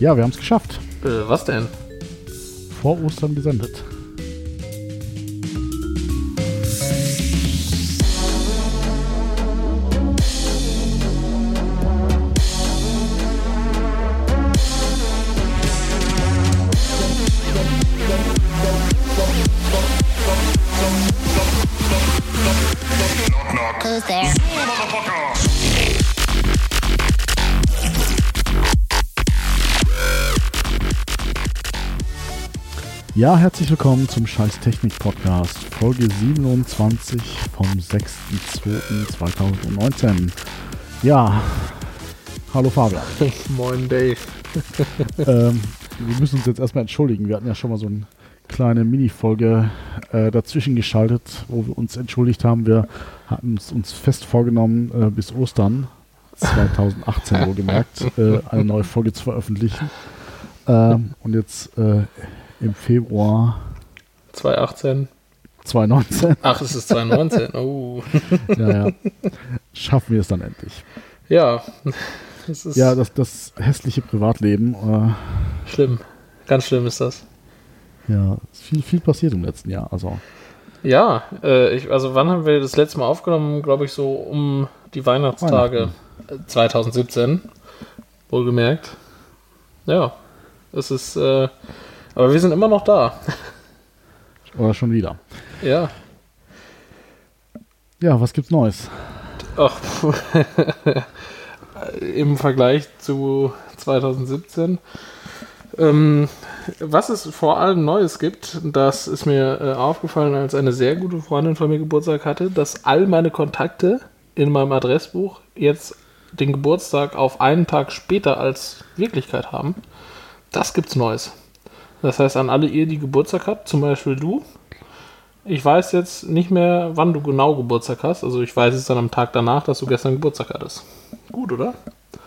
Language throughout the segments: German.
Ja, wir haben es geschafft. Äh, was denn? Vor Ostern gesendet. Ja, herzlich willkommen zum Scheiß Technik Podcast, Folge 27 vom 6.2.2019. Ja, hallo Fabian. Moin Dave. ähm, wir müssen uns jetzt erstmal entschuldigen. Wir hatten ja schon mal so eine kleine Mini-Folge äh, dazwischen geschaltet, wo wir uns entschuldigt haben. Wir hatten es uns fest vorgenommen, äh, bis Ostern 2018 wohlgemerkt, äh, eine neue Folge zu veröffentlichen. Ähm, und jetzt äh, im Februar 2018. 2019, Ach, es ist 2019. Oh. ja, ja, schaffen wir es dann endlich. Ja, es ist Ja, das, das hässliche Privatleben, äh, schlimm. Ganz schlimm ist das. ja, ist viel, viel passiert im letzten Jahr. Also, Ja, äh, ich, also wann haben wir das letzte Mal aufgenommen? Glaube ich so um die Weihnachtstage äh, 2017. Wohlgemerkt. Ja, es ist, äh, aber wir sind immer noch da. oder schon wieder. Ja. Ja, was gibt's Neues? Ach, im Vergleich zu 2017. Ähm, was es vor allem Neues gibt, das ist mir äh, aufgefallen, als eine sehr gute Freundin von mir Geburtstag hatte, dass all meine Kontakte in meinem Adressbuch jetzt den Geburtstag auf einen Tag später als Wirklichkeit haben. Das gibt's Neues. Das heißt, an alle ihr, die Geburtstag habt, zum Beispiel du, ich weiß jetzt nicht mehr, wann du genau Geburtstag hast. Also ich weiß es dann am Tag danach, dass du gestern Geburtstag hattest. Gut, oder?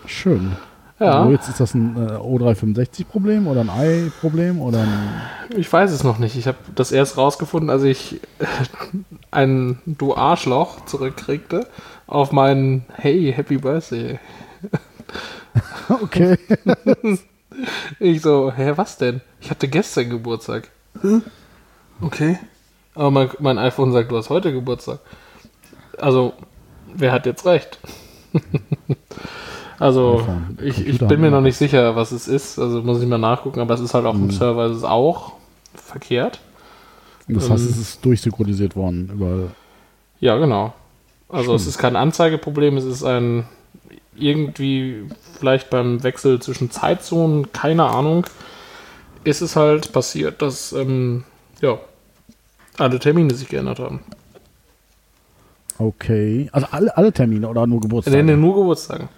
Schön. Ja. Also jetzt ist das ein äh, O365-Problem oder ein i-Problem oder ein. Ich weiß es noch nicht. Ich habe das erst rausgefunden, als ich ein Du Arschloch zurückkriegte auf meinen Hey, Happy Birthday. Okay. Ich so, hä, was denn? Ich hatte gestern Geburtstag. Hm? Okay. Aber mein, mein iPhone sagt, du hast heute Geburtstag. Also, wer hat jetzt recht? also, ich, ich bin mir noch nicht sicher, was es ist. Also muss ich mal nachgucken, aber es ist halt auf dem Server ist es auch verkehrt. Das heißt, es ist durchsynchronisiert worden über. Ja, genau. Also es Schön. ist kein Anzeigeproblem, es ist ein irgendwie vielleicht beim Wechsel zwischen Zeitzonen, keine Ahnung, ist es halt passiert, dass ähm, ja, alle Termine sich geändert haben. Okay. Also alle, alle Termine oder nur Geburtstage? Nee, nur Geburtstagen.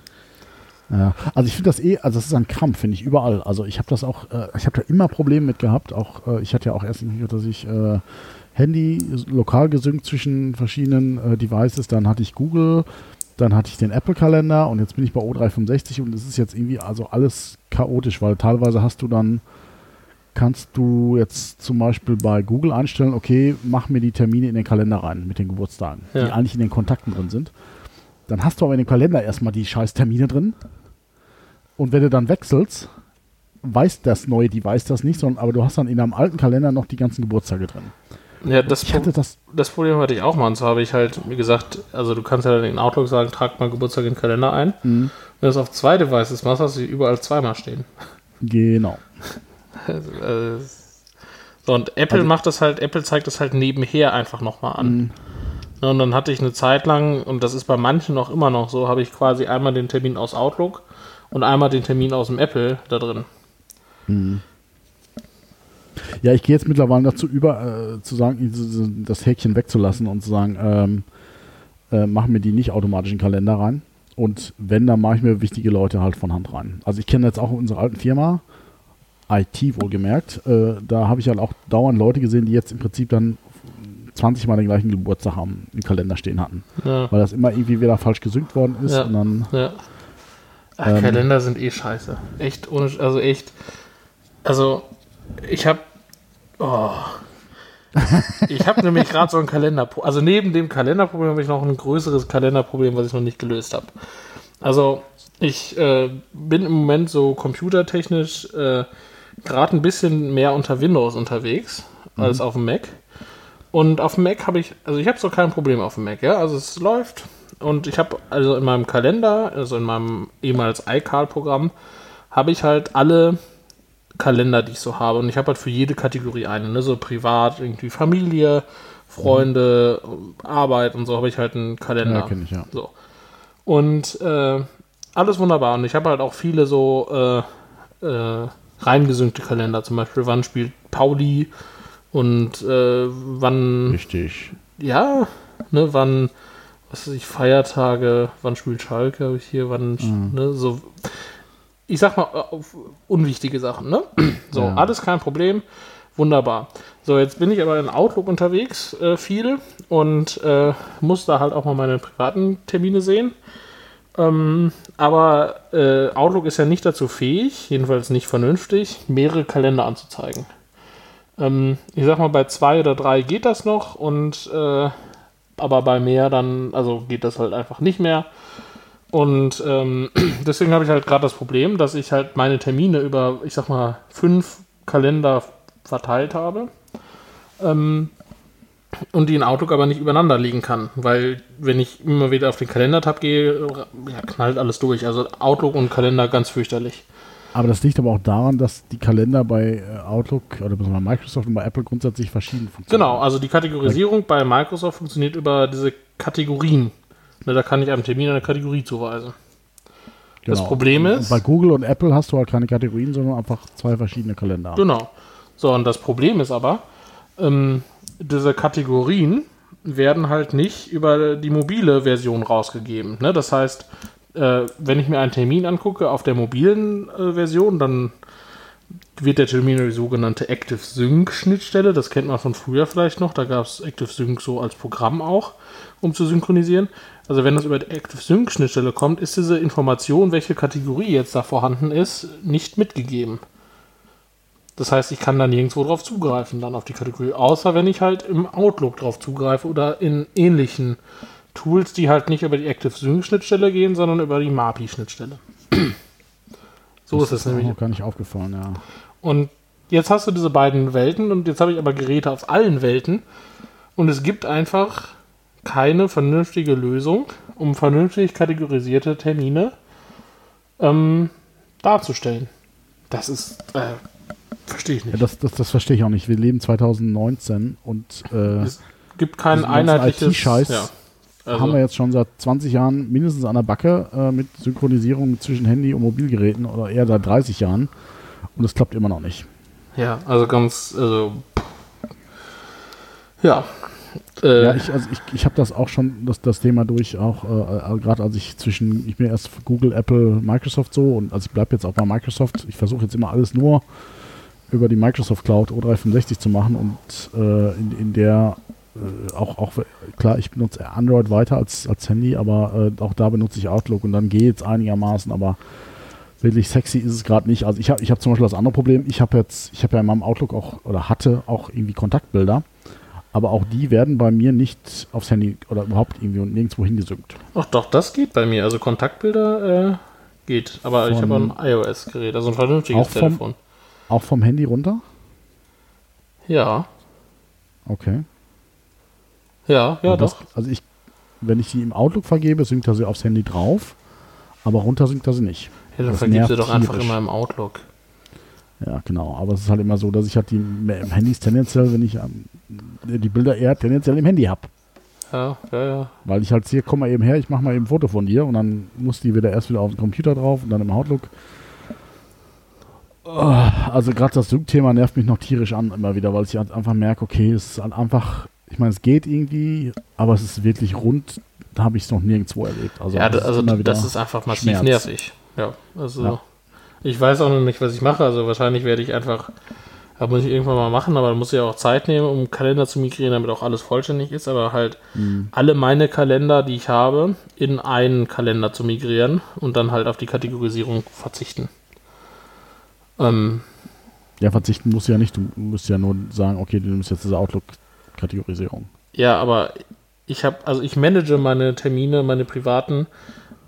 Ja. Also ich finde das eh, also das ist ein Krampf, finde ich, überall. Also ich habe das auch, äh, ich habe da immer Probleme mit gehabt. Auch äh, ich hatte ja auch erst, dass ich äh, Handy lokal gesynkt zwischen verschiedenen äh, Devices, dann hatte ich Google, dann hatte ich den Apple-Kalender und jetzt bin ich bei O365 und es ist jetzt irgendwie also alles chaotisch, weil teilweise hast du dann, kannst du jetzt zum Beispiel bei Google einstellen, okay, mach mir die Termine in den Kalender rein mit den Geburtstagen, die Ja. eigentlich in den Kontakten drin sind. Dann hast du aber in dem Kalender erstmal die scheiß Termine drin. Und wenn du dann wechselst, weiß das neue Device das nicht, sondern aber du hast dann in deinem alten Kalender noch die ganzen Geburtstage drin. Ja, das, hatte das, das Problem hatte ich auch mal. Und zwar habe ich halt, wie gesagt, also du kannst ja dann in Outlook sagen, trag mal Geburtstag in den Kalender ein. Mhm. Wenn du das auf zwei Devices machst, hast du die überall zweimal stehen. genau. Also, äh, so, und Apple Also- macht das halt, Apple zeigt das halt nebenher einfach nochmal an. Mhm. Ne, Und dann hatte ich eine Zeit lang, und das ist bei manchen auch immer noch so, habe ich quasi einmal den Termin aus Outlook und einmal den Termin aus dem Apple da drin. Ja, ich gehe jetzt mittlerweile dazu über, äh, zu sagen, das Häkchen wegzulassen und zu sagen, ähm, äh, mach mir die nicht automatisch in den Kalender rein. Und wenn, dann mache ich mir wichtige Leute halt von Hand rein. Also ich kenne jetzt auch unsere alten Firma, IT wohlgemerkt, äh, da habe ich halt auch dauernd Leute gesehen, die jetzt im Prinzip dann 20 Mal den gleichen Geburtstag haben, im Kalender stehen hatten. Ja, Weil das immer irgendwie wieder falsch gesynkt worden ist Ja. und dann ja. Ach, Ähm. Kalender sind eh scheiße. Echt ohne, also echt. Also, ich habe Oh. Ich habe nämlich gerade so ein Kalenderproblem. Also neben dem Kalenderproblem habe ich noch ein größeres Kalenderproblem, was ich noch nicht gelöst habe. Also ich äh, bin im Moment so computertechnisch äh, gerade ein bisschen mehr unter Windows unterwegs als auf dem Mac. Und auf dem Mac habe ich, also ich habe so kein Problem auf dem Mac, ja. Also es läuft und ich habe also in meinem Kalender, also in meinem ehemals iCal-Programm, habe ich halt alle Kalender, die ich so habe. Und ich habe halt für jede Kategorie eine, ne? So privat, irgendwie Familie, Freunde, Arbeit und so habe ich halt einen Kalender. Ja, kenn ich, ja. So. Und äh, alles wunderbar. Und ich habe halt auch viele so äh, äh, reingesüngte Kalender. Zum Beispiel, wann spielt Pauli und äh, wann, Richtig. ja, ne, wann, was weiß ich, Feiertage, wann spielt Schalke, habe ich hier, wann, ne, so, ich sag mal, auf unwichtige Sachen, ne? So, Ja. alles kein Problem, wunderbar. So, jetzt bin ich aber in Outlook unterwegs, äh, viel, und äh, muss da halt auch mal meine privaten Termine sehen. Ähm, aber äh, Outlook ist ja nicht dazu fähig, jedenfalls nicht vernünftig, mehrere Kalender anzuzeigen. Ähm, ich sag mal, bei zwei oder drei geht das noch und äh, aber bei mehr dann, also geht das halt einfach nicht mehr. Und ähm, deswegen habe ich halt gerade das Problem, dass ich halt meine Termine über, ich sag mal, fünf Kalender verteilt habe. Ähm, und die in Outlook aber nicht übereinander liegen kann, weil wenn ich immer wieder auf den Kalender-Tab gehe, ja, knallt alles durch. Also Outlook und Kalender ganz fürchterlich. Aber das liegt aber auch daran, dass die Kalender bei äh, Outlook oder bei Microsoft und bei Apple grundsätzlich verschieden funktionieren. Genau, also die Kategorisierung bei Microsoft funktioniert über diese Kategorien. Ne, da kann ich einem Termin eine Kategorie zuweisen. Das Genau. Problem Und ist, bei Google und Apple hast du halt keine Kategorien, sondern einfach zwei verschiedene Kalender. genau. So, und das Problem ist aber, ähm, diese Kategorien werden halt nicht über die mobile Version rausgegeben. Ne? Das heißt, äh, wenn ich mir einen Termin angucke auf der mobilen äh, Version, dann wird der Termin die sogenannte Active Sync Schnittstelle, das kennt man von früher vielleicht noch, da gab es Active Sync so als Programm auch, um zu synchronisieren. Also wenn das über die Active Sync Schnittstelle kommt, ist diese Information, welche Kategorie jetzt da vorhanden ist, nicht mitgegeben. Das heißt, ich kann da nirgendwo drauf zugreifen, dann auf die Kategorie, außer wenn ich halt im Outlook drauf zugreife oder in ähnlichen Tools, die halt nicht über die Active Sync Schnittstelle gehen, sondern über die MAPI Schnittstelle. so ist es mir nämlich. noch gar nicht aufgefallen, ja. Und jetzt hast du diese beiden Welten und jetzt habe ich aber Geräte auf allen Welten und es gibt einfach keine vernünftige Lösung, um vernünftig kategorisierte Termine ähm, darzustellen. Das ist, äh, verstehe ich ja nicht. das, das, das verstehe ich auch nicht. Wir leben 2019 und äh, es gibt kein einheitliches... IT-Scheiß ja. Also, haben wir jetzt schon seit 20 Jahren mindestens an der Backe äh, mit Synchronisierung zwischen Handy und Mobilgeräten oder eher seit 30 Jahren und es klappt immer noch nicht. ja, also ganz, also, ja. Äh, Ja, ich, also ich, ich habe das auch schon, das, das Thema durch, auch äh, gerade als ich zwischen, ich bin erst Google, Apple, Microsoft so und also ich bleibe jetzt auch bei Microsoft. Ich versuche jetzt immer alles nur über die Microsoft Cloud O365 zu machen und äh, in, in der äh, auch, auch, klar, ich benutze Android weiter als, als Handy, aber äh, auch da benutze ich Outlook und dann geht es einigermaßen, aber wirklich sexy ist es gerade nicht. Also ich habe ich hab zum Beispiel das andere Problem, ich habe jetzt, ich habe ja in meinem Outlook auch oder hatte auch irgendwie Kontaktbilder, aber auch die werden bei mir nicht aufs Handy oder überhaupt irgendwie und nirgendwo hingesynkt. Ach doch, das geht bei mir. Also Kontaktbilder äh, geht. Aber ich Von- habe ein iOS-Gerät, also ein vernünftiges Auch vom- Telefon. Auch vom Handy runter? Ja, Okay. ja, ja, das, doch. Also ich, wenn ich sie im Outlook vergebe, synkt er sie aufs Handy drauf, aber runter synkt er sie nicht. Ja, dann du nervt doch einfach tierisch. immer im Outlook. Ja, genau. Aber es ist halt immer so, dass ich halt die im Handys tendenziell, wenn ich ähm, die Bilder eher tendenziell im Handy habe. Ja, ja, ja. Weil ich halt sehe, komm mal eben her, ich mache mal eben ein Foto von dir und dann muss die wieder erst wieder auf den Computer drauf und dann im Outlook. Oh, also gerade das Sync-Thema nervt mich noch tierisch an immer wieder, weil ich halt einfach merke, okay, es ist halt einfach, ich meine, es geht irgendwie, aber es ist wirklich rund, da habe ich es noch nirgendwo erlebt. Also, ja, das da- also wieder das ist einfach massiv Schmerz. nervig. Ja, also Ja. ich weiß auch noch nicht, was ich mache. Also wahrscheinlich werde ich einfach, das muss ich irgendwann mal machen, aber da muss ich auch Zeit nehmen, um Kalender zu migrieren, damit auch alles vollständig ist. Aber halt Mhm. alle meine Kalender, die ich habe, in einen Kalender zu migrieren und dann halt auf die Kategorisierung verzichten. Ähm, Ja, verzichten musst du ja nicht. Du musst ja nur sagen, okay, du nimmst jetzt diese Outlook-Kategorisierung. Ja, aber ich habe, also ich manage meine Termine, meine privaten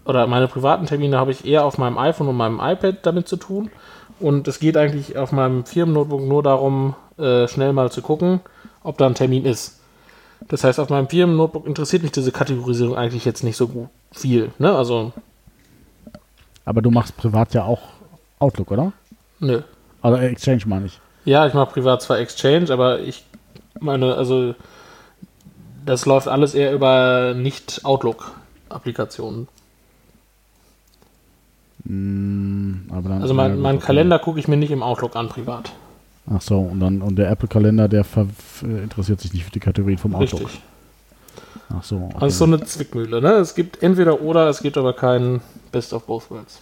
oder meine privaten Termine habe ich eher auf meinem iPhone und meinem iPad damit zu tun. Und es geht eigentlich auf meinem Firmen-Notebook nur darum, äh, schnell mal zu gucken, ob da ein Termin ist. Das heißt, auf meinem Firmen-Notebook interessiert mich diese Kategorisierung eigentlich jetzt nicht so gut viel. Ne? Also, Aber du machst privat ja auch Outlook, oder? Nö. Also Exchange meine ich. Ja, ich mache privat zwar Exchange, aber ich meine, also das läuft alles eher über Nicht-Outlook-Applikationen. Mm, Also mein, okay. Kalender gucke ich mir nicht im Outlook an, privat. Ach so, und dann und der Apple-Kalender, der ver äh, interessiert sich nicht für die Kategorien vom Outlook. Richtig. Ach so. Okay. Also so eine Zwickmühle, ne? Es gibt entweder oder, es gibt aber kein Best of Both Worlds.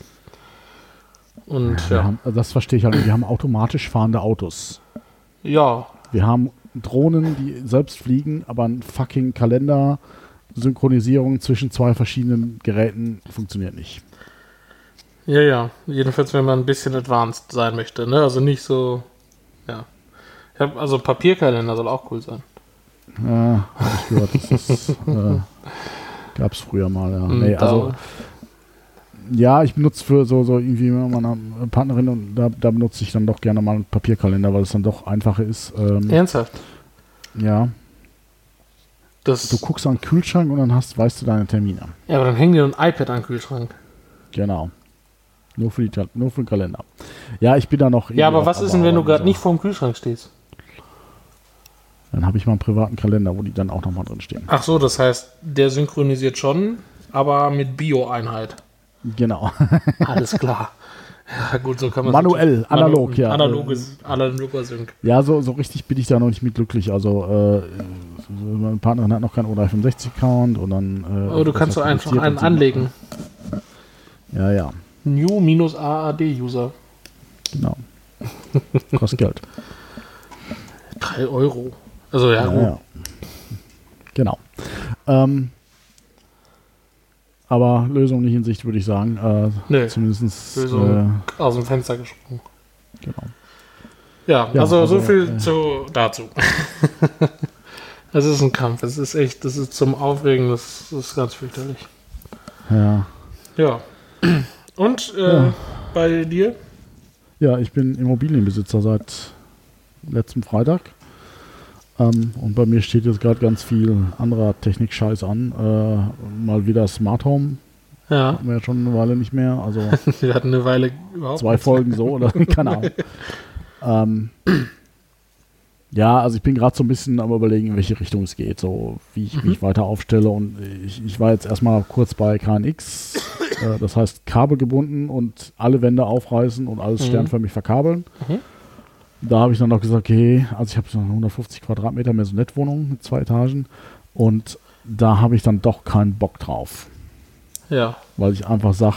Und wir ja, haben, also das verstehe ich halt. Wir haben automatisch fahrende Autos. ja, Wir haben Drohnen, die selbst fliegen, aber ein fucking Kalender, Synchronisierung zwischen zwei verschiedenen Geräten funktioniert nicht. ja, ja. Jedenfalls, wenn man ein bisschen advanced sein möchte, ne? Also nicht so, ja. Ich hab, also Papierkalender soll auch cool sein. Ja, habe ich gehört. Das ist, äh, gab es früher mal, ja. Mm, Nee, also, ja, ich benutze für so, so irgendwie mit meiner Partnerin und da, da benutze ich dann doch gerne mal einen Papierkalender, weil es dann doch einfacher ist. Ähm, Ernsthaft. ja, Das, du guckst an den Kühlschrank und dann hast, weißt du deine Termine. ja, aber dann hängen dir ein iPad an den Kühlschrank. Genau. Nur für, die, nur für den Kalender. Ja, ich bin da noch. Ja, aber was ist denn, wenn du gerade so. nicht vorm Kühlschrank stehst? Dann habe ich mal einen privaten Kalender, wo die dann auch nochmal drin stehen. Ach so, das heißt, der synchronisiert schon, aber mit Bio-Einheit. Genau. Alles klar. Ja, gut, so kann man Manuell, analog, ja. Analoges, analoger Sync. Ja, so, so richtig bin ich da noch nicht mit glücklich. Also, äh, meine Partnerin hat noch keinen O365-Account und dann. Äh, Aber du kannst doch einfach einen anlegen. Ja, ja, New-AAD-User. genau. Kostet Geld. 3 Euro. Also ja, Ja, ja. Genau. Ähm, aber Lösung nicht in Sicht, würde ich sagen. Äh, Nee, Zumindest. Lösung. aus dem Fenster gesprungen. Äh, genau. Ja, Ja, also, so also, viel äh, zu, dazu. Es ist ein Kampf. Es ist echt, das ist zum Aufregen, das ist ganz fürchterlich. Ja. Ja. Und äh, Ja. bei dir? Ja, ich bin Immobilienbesitzer seit letztem Freitag. Ähm, und bei mir steht jetzt gerade ganz viel anderer Technik-Scheiß an. Äh, mal wieder Smart Home. Ja, Hatten wir ja schon eine Weile nicht mehr. Also wir hatten eine Weile überhaupt zwei Folgen so oder keine Ahnung. ähm, ja, also ich bin gerade so ein bisschen am überlegen, in welche Richtung es geht, so wie ich Mhm. mich weiter aufstelle. Und ich, ich war jetzt erstmal kurz bei KNX, äh, das heißt Kabel gebunden und alle Wände aufreißen und alles Mhm. sternförmig verkabeln. Mhm. Da habe ich dann noch gesagt, okay, also ich habe so 150 Quadratmeter mehr so Nettwohnung mit zwei Etagen und da habe ich dann doch keinen Bock drauf Ja, weil ich einfach sage,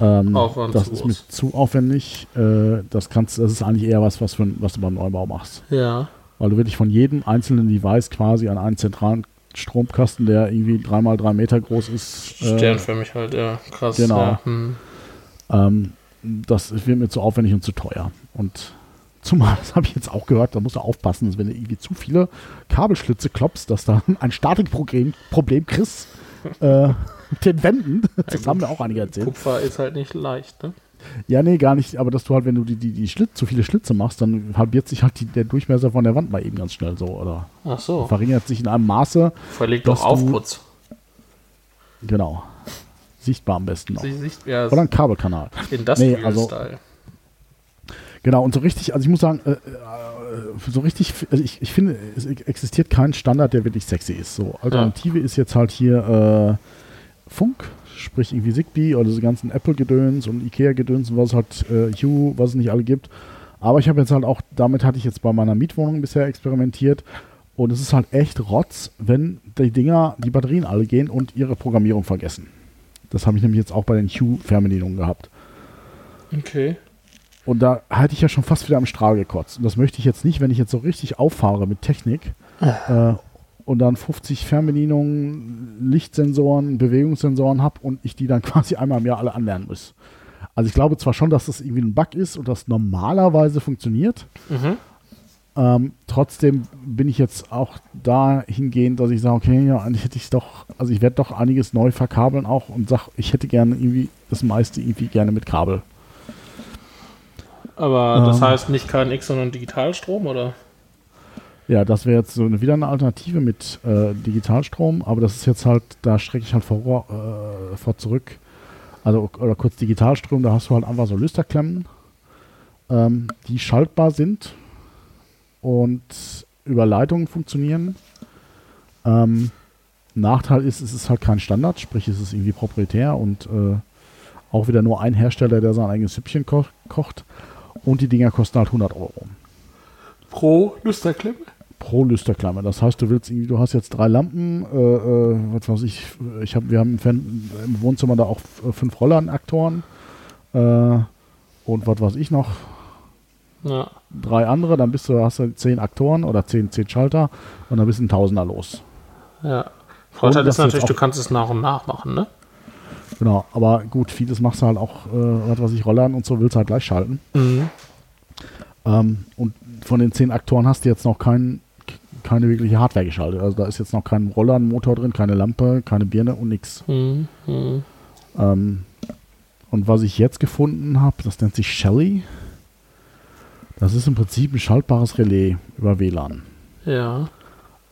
ähm, das ist mir zu aufwendig. Äh, das kannst, das ist eigentlich eher was, was, für, was du beim Neubau machst, ja. weil du wirklich von jedem einzelnen Device quasi an einen zentralen Stromkasten, der irgendwie dreimal drei Meter groß ist, äh, Sternförmig halt, ja. Krass. Genau. Ja. Hm. ähm, das wird mir zu aufwendig und zu teuer. Und zumal, das habe ich jetzt auch gehört, da musst du aufpassen, dass wenn du irgendwie zu viele Kabelschlitze klopfst, dass da ein Statikproblem Problem kriegst. Äh, den Wänden. Das haben mir auch einige erzählt. Kupfer ist halt nicht leicht, ne? Ja, nee, gar nicht. Aber dass du halt, wenn du die, die, die Schlitz, zu viele Schlitze machst, dann halbiert sich halt die, der Durchmesser von der Wand mal eben ganz schnell so. Oder Ach so. verringert sich in einem Maße. Verlegt doch du- Aufputz. Genau. Sichtbar am besten noch. Sie sieht ja Oder ein Kabelkanal. Industrial Nee, also- Style. Genau, und so richtig, also ich muss sagen, äh, äh, so richtig, also ich, ich finde, es existiert kein Standard, der wirklich sexy ist. So, Alternative ist jetzt halt hier äh, Funk, sprich irgendwie Zigbee oder diese ganzen Apple-Gedöns und Ikea-Gedöns und was halt äh, Hue, was es nicht alle gibt. Aber ich habe jetzt halt auch, damit hatte ich jetzt bei meiner Mietwohnung bisher experimentiert und es ist halt echt Rotz, wenn die Dinger, die Batterien alle gehen und ihre Programmierung vergessen. Das habe ich nämlich jetzt auch bei den Hue-Fernbedienungen gehabt. Okay. Und da hatte ich ja schon fast wieder am Strahl gekotzt. Und das möchte ich jetzt nicht, wenn ich jetzt so richtig auffahre mit Technik äh, und dann 50 Fernbedienungen, Lichtsensoren, Bewegungssensoren habe und ich die dann quasi einmal im Jahr alle anlernen muss. Also ich glaube zwar schon, dass das irgendwie ein Bug ist und das normalerweise funktioniert, Mhm. Ähm, trotzdem bin ich jetzt auch dahingehend, dass ich sage, okay, ja, eigentlich hätte ich doch, also ich werde doch einiges neu verkabeln auch und sage, ich hätte gerne irgendwie das meiste irgendwie gerne mit Kabel. Aber das ähm, heißt nicht KNX, sondern Digitalstrom, oder? Ja, das wäre jetzt so eine, wieder eine Alternative mit äh, Digitalstrom, aber das ist jetzt halt, da strecke ich halt vor, äh, vor zurück. Also, oder kurz Digitalstrom, da hast du halt einfach so Lüsterklemmen, ähm, die schaltbar sind und über Leitungen funktionieren. Ähm, Nachteil ist, es ist halt kein Standard, sprich es ist irgendwie proprietär und äh, auch wieder nur ein Hersteller, der sein eigenes Süppchen ko kocht. Und die Dinger kosten halt 100 Euro. Pro Lüsterklemme? Pro Lüsterklemme. Das heißt, du willst irgendwie, du hast jetzt drei Lampen, äh, äh, was weiß ich, ich hab, wir haben im, im Wohnzimmer da auch fünf Rollernaktoren äh, und was weiß ich noch, ja. drei andere, dann bist du, hast du zehn Aktoren oder zehn, zehn Schalter und dann bist du ein Tausender los. Ja. Vorteil ist natürlich, du kannst es nach und nach machen, ne? Genau, aber gut, vieles machst du halt auch, äh, was weiß ich, Rollern und so willst du halt gleich schalten. Mhm. Ähm, und von den zehn Aktoren hast du jetzt noch kein, keine wirkliche Hardware geschaltet. Also da ist jetzt noch kein Rollernmotor drin, keine Lampe, keine Birne und nichts. Mhm. Mhm. Ähm, und was ich jetzt gefunden habe, das nennt sich Shelly. Das ist im Prinzip ein schaltbares Relais über WLAN. Ja.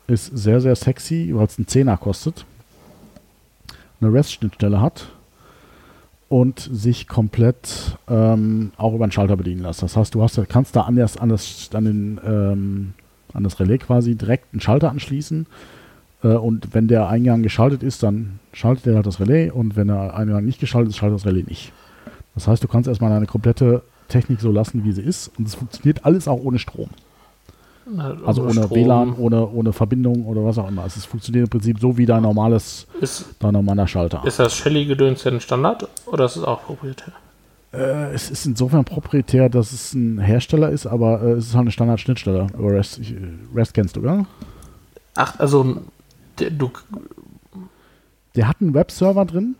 Ist sehr, sehr sexy, weil es einen Zehner kostet. Eine REST-Schnittstelle hat und sich komplett ähm, auch über einen Schalter bedienen lässt. Das heißt, du hast, kannst da an das, an das, an den, ähm, an das Relais quasi direkt einen Schalter anschließen. Äh, und wenn der Eingang geschaltet ist, dann schaltet er halt das Relais und wenn der Eingang nicht geschaltet ist, schaltet das Relais nicht. Das heißt, du kannst erstmal deine komplette Technik so lassen, wie sie ist. Und es funktioniert alles auch ohne Strom. Also ohne Strom. WLAN, ohne, ohne Verbindung oder was auch immer. Also es funktioniert im Prinzip so wie dein normales, ist, dein normaler Schalter. Ist das Shelly-Gedöns denn Standard oder ist es auch proprietär? Äh, es ist insofern proprietär, dass es ein Hersteller ist, aber äh, es ist halt eine Standard-Schnittstelle. REST, REST kennst du, oder? Ach, also der, du. Der hat einen Webserver drin.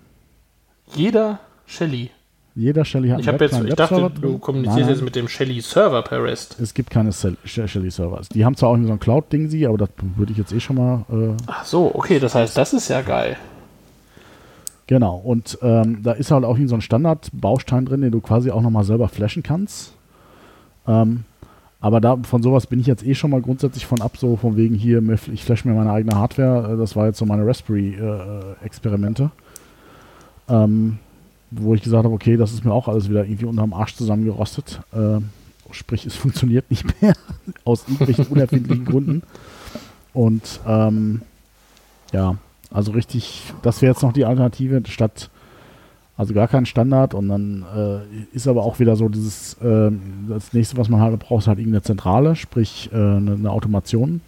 Jeder Shelly. Jeder Shelly hat ich einen jetzt, Ich dachte, du kommunizierst nein, jetzt mit dem Shelly Server per REST. Es gibt keine Shelly Servers. Die haben zwar auch so ein Cloud-Ding, sie, aber das würde ich jetzt eh schon mal. Äh Ach so, okay, das heißt, das ist ja geil. Genau, und ähm, da ist halt auch so ein Standard-Baustein drin, den du quasi auch nochmal selber flashen kannst. Ähm, aber da, von sowas bin ich jetzt eh schon mal grundsätzlich von ab, so von wegen hier, ich flash mir meine eigene Hardware. Äh, das war jetzt so meine Raspberry-Experimente. Äh, ähm, wo ich gesagt habe, okay, das ist mir auch alles wieder irgendwie unterm Arsch zusammengerostet. Äh, sprich, es funktioniert nicht mehr aus irgendwelchen unerfindlichen Gründen. Und ähm, ja, also richtig, das wäre jetzt noch die Alternative statt, also gar kein Standard und dann äh, ist aber auch wieder so dieses, äh, das nächste, was man halt braucht, ist halt irgendeine Zentrale, sprich äh, eine, eine, Automation.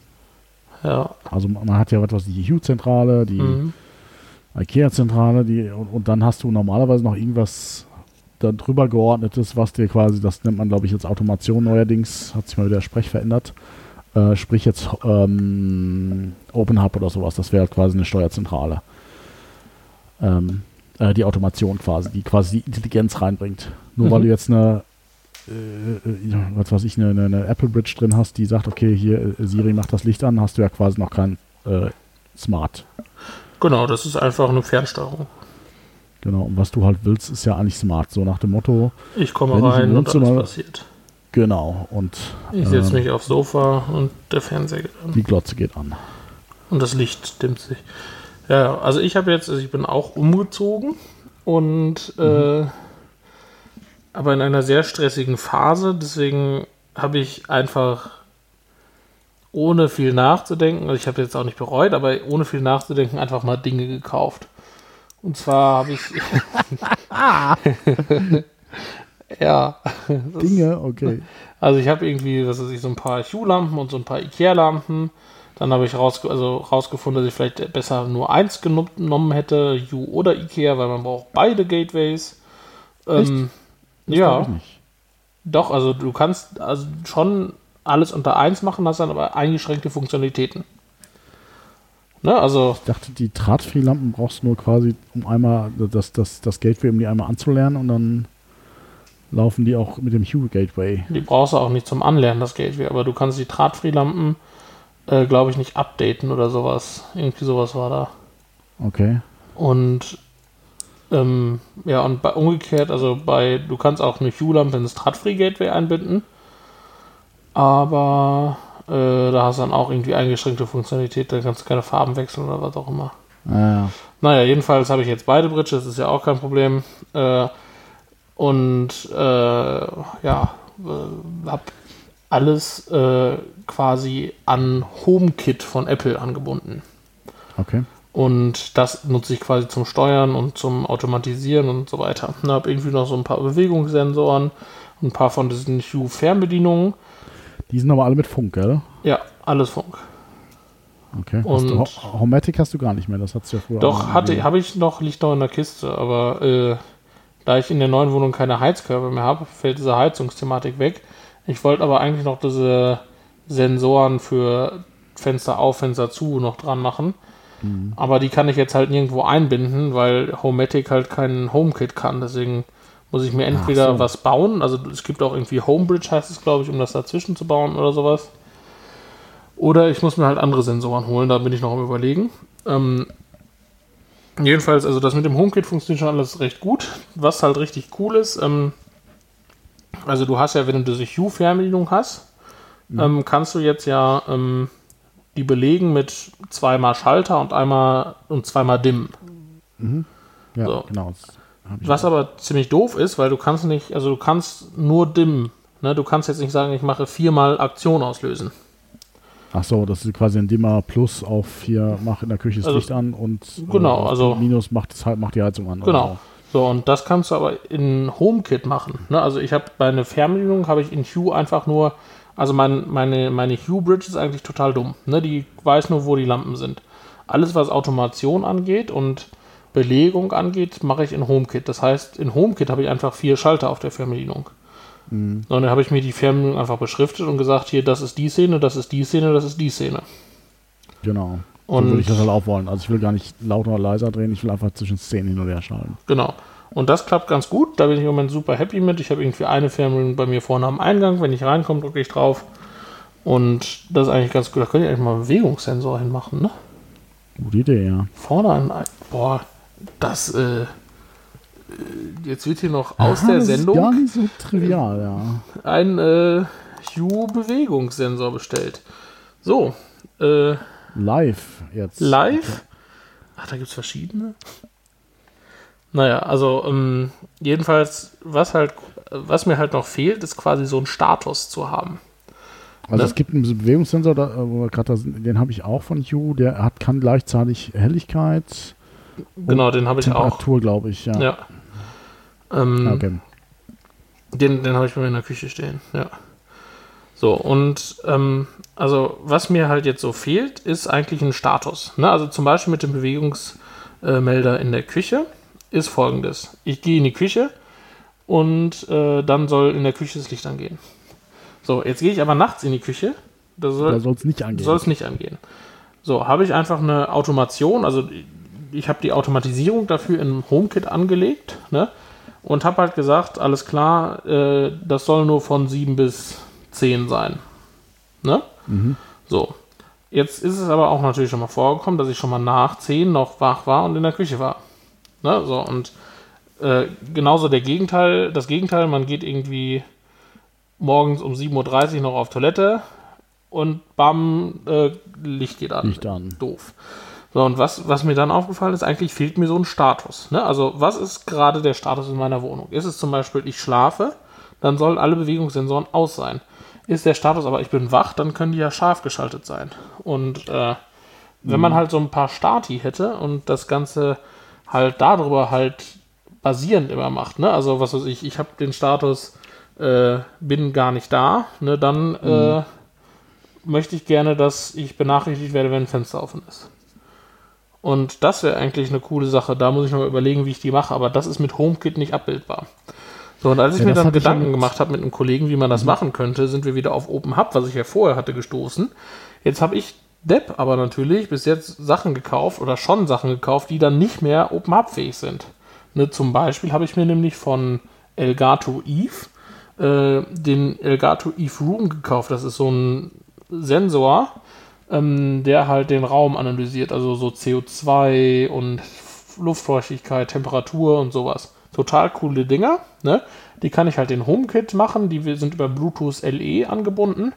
Ja. Also man hat ja etwas, die Hue-Zentrale, die mhm. IKEA-Zentrale, die und, und, dann hast du normalerweise noch irgendwas da drüber geordnetes, was dir quasi, das nennt man glaube ich jetzt Automation neuerdings, hat sich mal wieder der Sprech verändert. Äh, sprich jetzt ähm, Open Hub oder sowas, das wäre halt quasi eine Steuerzentrale. Ähm, äh, die Automation quasi, die quasi die Intelligenz reinbringt. Nur mhm. weil du jetzt eine äh, äh, was weiß ich, eine, eine, Apple Bridge drin hast, die sagt, okay, hier äh, Siri macht das Licht an, hast du ja quasi noch kein äh, Smart. Genau, das ist einfach eine Fernsteuerung. Genau, und was du halt willst, ist ja eigentlich smart. So nach dem Motto: Ich komme rein und alles passiert. Genau, und. Ich setze äh, mich aufs Sofa und der Fernseher geht an. Die Glotze geht an. Und das Licht dimmt sich. Ja, also ich habe jetzt, also ich bin auch umgezogen und. Mhm. Äh, aber in einer sehr stressigen Phase, deswegen habe ich einfach ohne viel nachzudenken, also ich habe jetzt auch nicht bereut, aber ohne viel nachzudenken einfach mal Dinge gekauft. Und zwar habe ich. ja. Dinge, okay. Also ich habe irgendwie, was weiß ich, so ein paar Hue-Lampen und so ein paar Ikea-Lampen. Dann habe ich raus, also rausgefunden, dass ich vielleicht besser nur eins genommen hätte, Hue oder Ikea, weil man braucht beide Gateways. Ähm, ja. Doch, also du kannst also schon alles unter eins machen, hast dann aber eingeschränkte Funktionalitäten. Ne, also ich dachte, die Drahtfree-Lampen brauchst du nur quasi, um einmal das, das, das Gateway, um die einmal anzulernen und dann. laufen die auch mit dem Hue Gateway. Die brauchst du auch nicht zum Anlernen, das Gateway, aber du kannst die Drahtfree-Lampen, äh, glaube ich, nicht updaten oder sowas. Irgendwie sowas war da. Okay. Und ähm, ja, und bei umgekehrt, also bei, du kannst auch eine Hue-Lampe ins Drahtfree-Gateway einbinden, aber äh, da hast du dann auch irgendwie eingeschränkte Funktionalität, da kannst du keine Farben wechseln oder was auch immer. Ah, Naja, jedenfalls habe ich jetzt beide Bridges, das ist ja auch kein Problem. Äh, und äh, ja, äh, habe alles äh, quasi an HomeKit von Apple angebunden. okay. Und das nutze ich quasi zum Steuern und zum Automatisieren und so weiter. Ich habe irgendwie noch so ein paar Bewegungssensoren, ein paar von diesen Hue-Fernbedienungen. Die sind aber alle mit Funk, gell? Ja, alles Funk. Okay. Hast du, Und- Ho- Homatic hast du gar nicht mehr, das hat's ja früher. Doch, habe ich noch, liegt noch in der Kiste, aber äh, da ich in der neuen Wohnung keine Heizkörper mehr habe, fällt diese Heizungsthematik weg. Ich wollte aber eigentlich noch diese Sensoren für Fenster auf, Fenster zu noch dran machen. Aber die kann ich jetzt halt nirgendwo einbinden, weil Homematic halt kein HomeKit kann. Deswegen muss ich mir entweder so. was bauen. Also es gibt auch irgendwie Homebridge, heißt es, glaube ich, um das dazwischen zu bauen oder sowas. Oder ich muss mir halt andere Sensoren holen, da bin ich noch am überlegen. Ähm, jedenfalls, also das mit dem HomeKit funktioniert schon alles recht gut. Was halt richtig cool ist, ähm, also du hast ja, wenn du diese Hue-Fernbedienung hast, ähm, kannst du jetzt ja ähm, die belegen mit zweimal Schalter und einmal und zweimal Dimm. Ja, so. genau. Was aber ziemlich doof ist, weil du kannst nicht, also du kannst nur Dimm. Ne? Du kannst jetzt nicht sagen, ich mache viermal Aktion auslösen. Ach so, das ist quasi ein Dimmer Plus auf hier, mach in der Küche das Also- Licht an und Genau, auf also- Minus macht, das, halt- macht die Heizung an. Genau. So, und das kannst du aber in HomeKit machen. Ne? Also ich habe bei einer Fernbedienung habe ich in Hue einfach nur, also mein, meine, meine Hue Bridge ist eigentlich total dumm. Ne? Die weiß nur, wo die Lampen sind. Alles, was Automation angeht und Belegung angeht, mache ich in HomeKit. Das heißt, in HomeKit habe ich einfach vier Schalter auf der Fernbedienung. Mhm. So, und dann habe ich mir die Fernbedienung einfach beschriftet und gesagt, hier, das ist die Szene, das ist die Szene, das ist die Szene. So. Genau. So Und würde ich das halt auch wollen. Also ich will gar nicht lauter oder leiser drehen, ich will einfach zwischen Szenen hin und her schalten. Genau. Und das klappt ganz gut. Da bin ich im Moment super happy mit. Ich habe irgendwie eine Fernbedienung bei mir vorne am Eingang. Wenn ich reinkomme, drücke ich drauf. Und das ist eigentlich ganz gut. Da könnt ihr eigentlich mal einen Bewegungssensor hinmachen, ne? Gute Idee, ja. Vorne an. Boah, das, äh, äh, jetzt wird hier noch aus Ah, der das Sendung Ist gar nicht so trivial, ja. ein äh, Hue-Bewegungssensor bestellt. So, äh, Live jetzt. Live? Ach, da gibt es verschiedene. Naja, also ähm, jedenfalls, was halt, was mir halt noch fehlt, ist quasi so einen Status zu haben. Also Ne? es gibt einen Bewegungssensor, da, wo wir gerade da sind, den habe ich auch von Hue, der hat, kann gleichzeitig Helligkeit, Genau, den habe ich auch. Temperatur, glaube ich, ja. Ja. Ähm, okay. Den, den habe ich bei mir in der Küche stehen, ja. So, und ähm, also was mir halt jetzt so fehlt, ist eigentlich ein Status. Ne? Also zum Beispiel mit dem Bewegungsmelder in der Küche ist folgendes. Ich gehe in die Küche und äh, dann soll in der Küche das Licht angehen. So, jetzt gehe ich aber nachts in die Küche. Da soll, Da soll es nicht angehen. soll es nicht angehen. So, habe ich einfach eine Automation, also ich habe die Automatisierung dafür in HomeKit angelegt, ne? Und habe halt gesagt, alles klar, äh, das soll nur von 7 bis 10 sein. Ne? Mhm. So. Jetzt ist es aber auch natürlich schon mal vorgekommen, dass ich schon mal nach 10 noch wach war und in der Küche war. Ne? So, und äh, genauso der Gegenteil, das Gegenteil, man geht irgendwie morgens um 7.30 Uhr noch auf Toilette und bam, äh, Licht geht an. Licht an. Doof. So, und was, was mir dann aufgefallen ist, eigentlich fehlt mir so ein Status. Ne? Also, was ist gerade der Status in meiner Wohnung? Ist es zum Beispiel, ich schlafe, dann sollen alle Bewegungssensoren aus sein. Ist der Status aber, ich bin wach, dann können die ja scharf geschaltet sein. Und äh, wenn man halt so ein paar Stati hätte und das Ganze halt darüber halt basierend immer macht, ne? Also, was weiß ich, ich habe den Status, äh, bin gar nicht da, ne? Dann äh, möchte ich gerne, dass ich benachrichtigt werde, wenn ein Fenster offen ist. Und das wäre eigentlich eine coole Sache. Da muss ich noch mal überlegen, wie ich die mache, aber das ist mit HomeKit nicht abbildbar. So, und als ich Ja, mir dann Gedanken gemacht habe mit einem Kollegen, wie man das machen könnte, sind wir wieder auf OpenHub, was ich ja vorher hatte, gestoßen. Jetzt habe ich Depp aber natürlich bis jetzt Sachen gekauft oder schon Sachen gekauft, die dann nicht mehr OpenHub-fähig sind. Ne, zum Beispiel habe ich mir nämlich von Elgato Eve äh, den Elgato Eve Room gekauft. Das ist so ein Sensor, ähm, der halt den Raum analysiert, also so CO2 und Luftfeuchtigkeit, Temperatur und sowas. Total coole Dinger. Ne? Die kann ich halt in HomeKit machen. Die sind über Bluetooth LE angebunden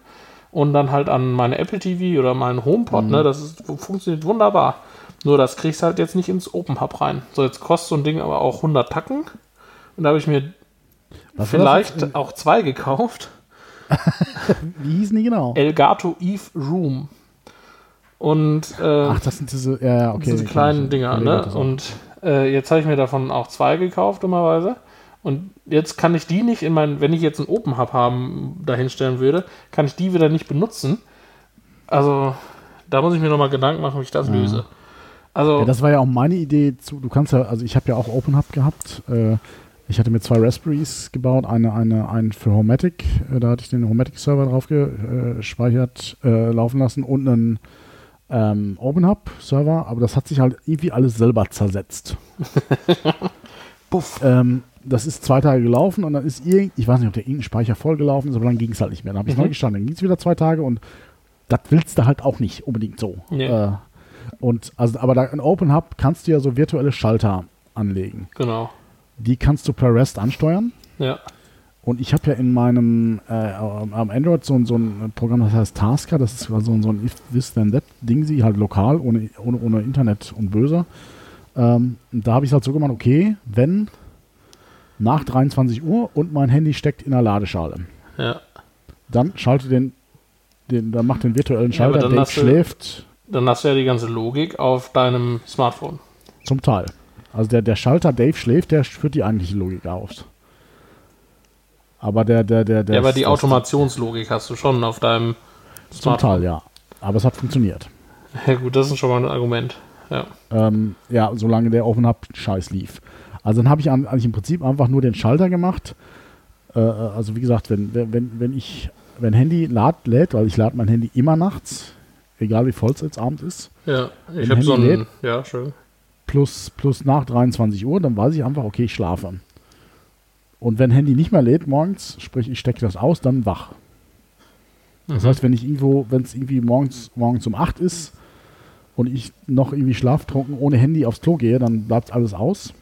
und dann halt an meine Apple TV oder meinen HomePod. Ne? Mhm. Ne? Das ist, funktioniert wunderbar. Nur das kriegst du halt jetzt nicht ins Open Hub rein. So, jetzt kostet so ein Ding aber auch 100 Tacken. Und da habe ich mir Was vielleicht auch zwei gekauft. Wie hießen die genau? Elgato Eve Room. Und, äh, Ach, das sind diese, ja, okay, diese kleinen Dinger, ne? Und äh, jetzt habe ich mir davon auch zwei gekauft, dummerweise. Und jetzt kann ich die nicht in meinen, wenn ich jetzt einen Open Hub haben, dahinstellen würde, kann ich die wieder nicht benutzen. Also, da muss ich mir nochmal Gedanken machen, wie ich das ja. löse. Also, ja, das war ja auch meine Idee zu, du kannst ja, also ich habe ja auch Open Hub gehabt. Äh, ich hatte mir zwei Raspberries gebaut, eine, eine, einen für Homematic, äh, da hatte ich den Homematic-Server drauf gespeichert, äh, laufen lassen und einen ähm, Open Hub Server, aber das hat sich halt irgendwie alles selber zersetzt. Puff. Ähm, das ist zwei Tage gelaufen und dann ist irgend, ich weiß nicht, ob der irgendein Speicher vollgelaufen ist, aber dann ging es halt nicht mehr. Dann habe ich mhm. neu gestartet, dann ging es wieder zwei Tage und das willst du halt auch nicht unbedingt so. Nee. Äh, und also, aber da in Open Hub kannst du ja so virtuelle Schalter anlegen. Genau. Die kannst du per REST ansteuern. Ja. Und ich habe ja in meinem äh, am Android so, so, ein Programm, das heißt Tasker, das ist so, so ein If This Then That Ding, sie halt lokal, ohne, ohne, ohne Internet und böse. Ähm, da habe ich es halt so gemacht, okay, wenn nach 23 Uhr und mein Handy steckt in der Ladeschale. Ja. Dann schalte den, den dann macht den virtuellen Schalter, ja, Dave schläft. dann hast du ja die ganze Logik auf deinem Smartphone. Zum Teil. Also der, der Schalter Dave schläft, der führt die eigentliche Logik aus. Aber der, der, der, der. Ja, aber die Automationslogik hast du schon auf deinem Smartphone. Zum Teil, ja. Aber es hat funktioniert. Ja, gut, das ist schon mal ein Argument. Ja, ähm, ja solange der Open Hub scheiß lief. Also dann habe ich eigentlich im Prinzip einfach nur den Schalter gemacht. Äh, also wie gesagt, wenn, wenn, wenn ich, wenn Handy lad, lädt, weil ich lade mein Handy immer nachts, egal wie voll es jetzt Abend ist. Ja, ich habe so ein, lädt, ja, schön. Plus, plus nach 23 Uhr, dann weiß ich einfach, okay, ich schlafe. Und wenn Handy nicht mehr lädt morgens, sprich ich stecke das aus, dann wach. Das mhm. heißt, wenn ich irgendwo, wenn es irgendwie morgens, morgens um 8 ist und ich noch irgendwie schlaftrunken ohne Handy aufs Klo gehe, dann bleibt alles aus.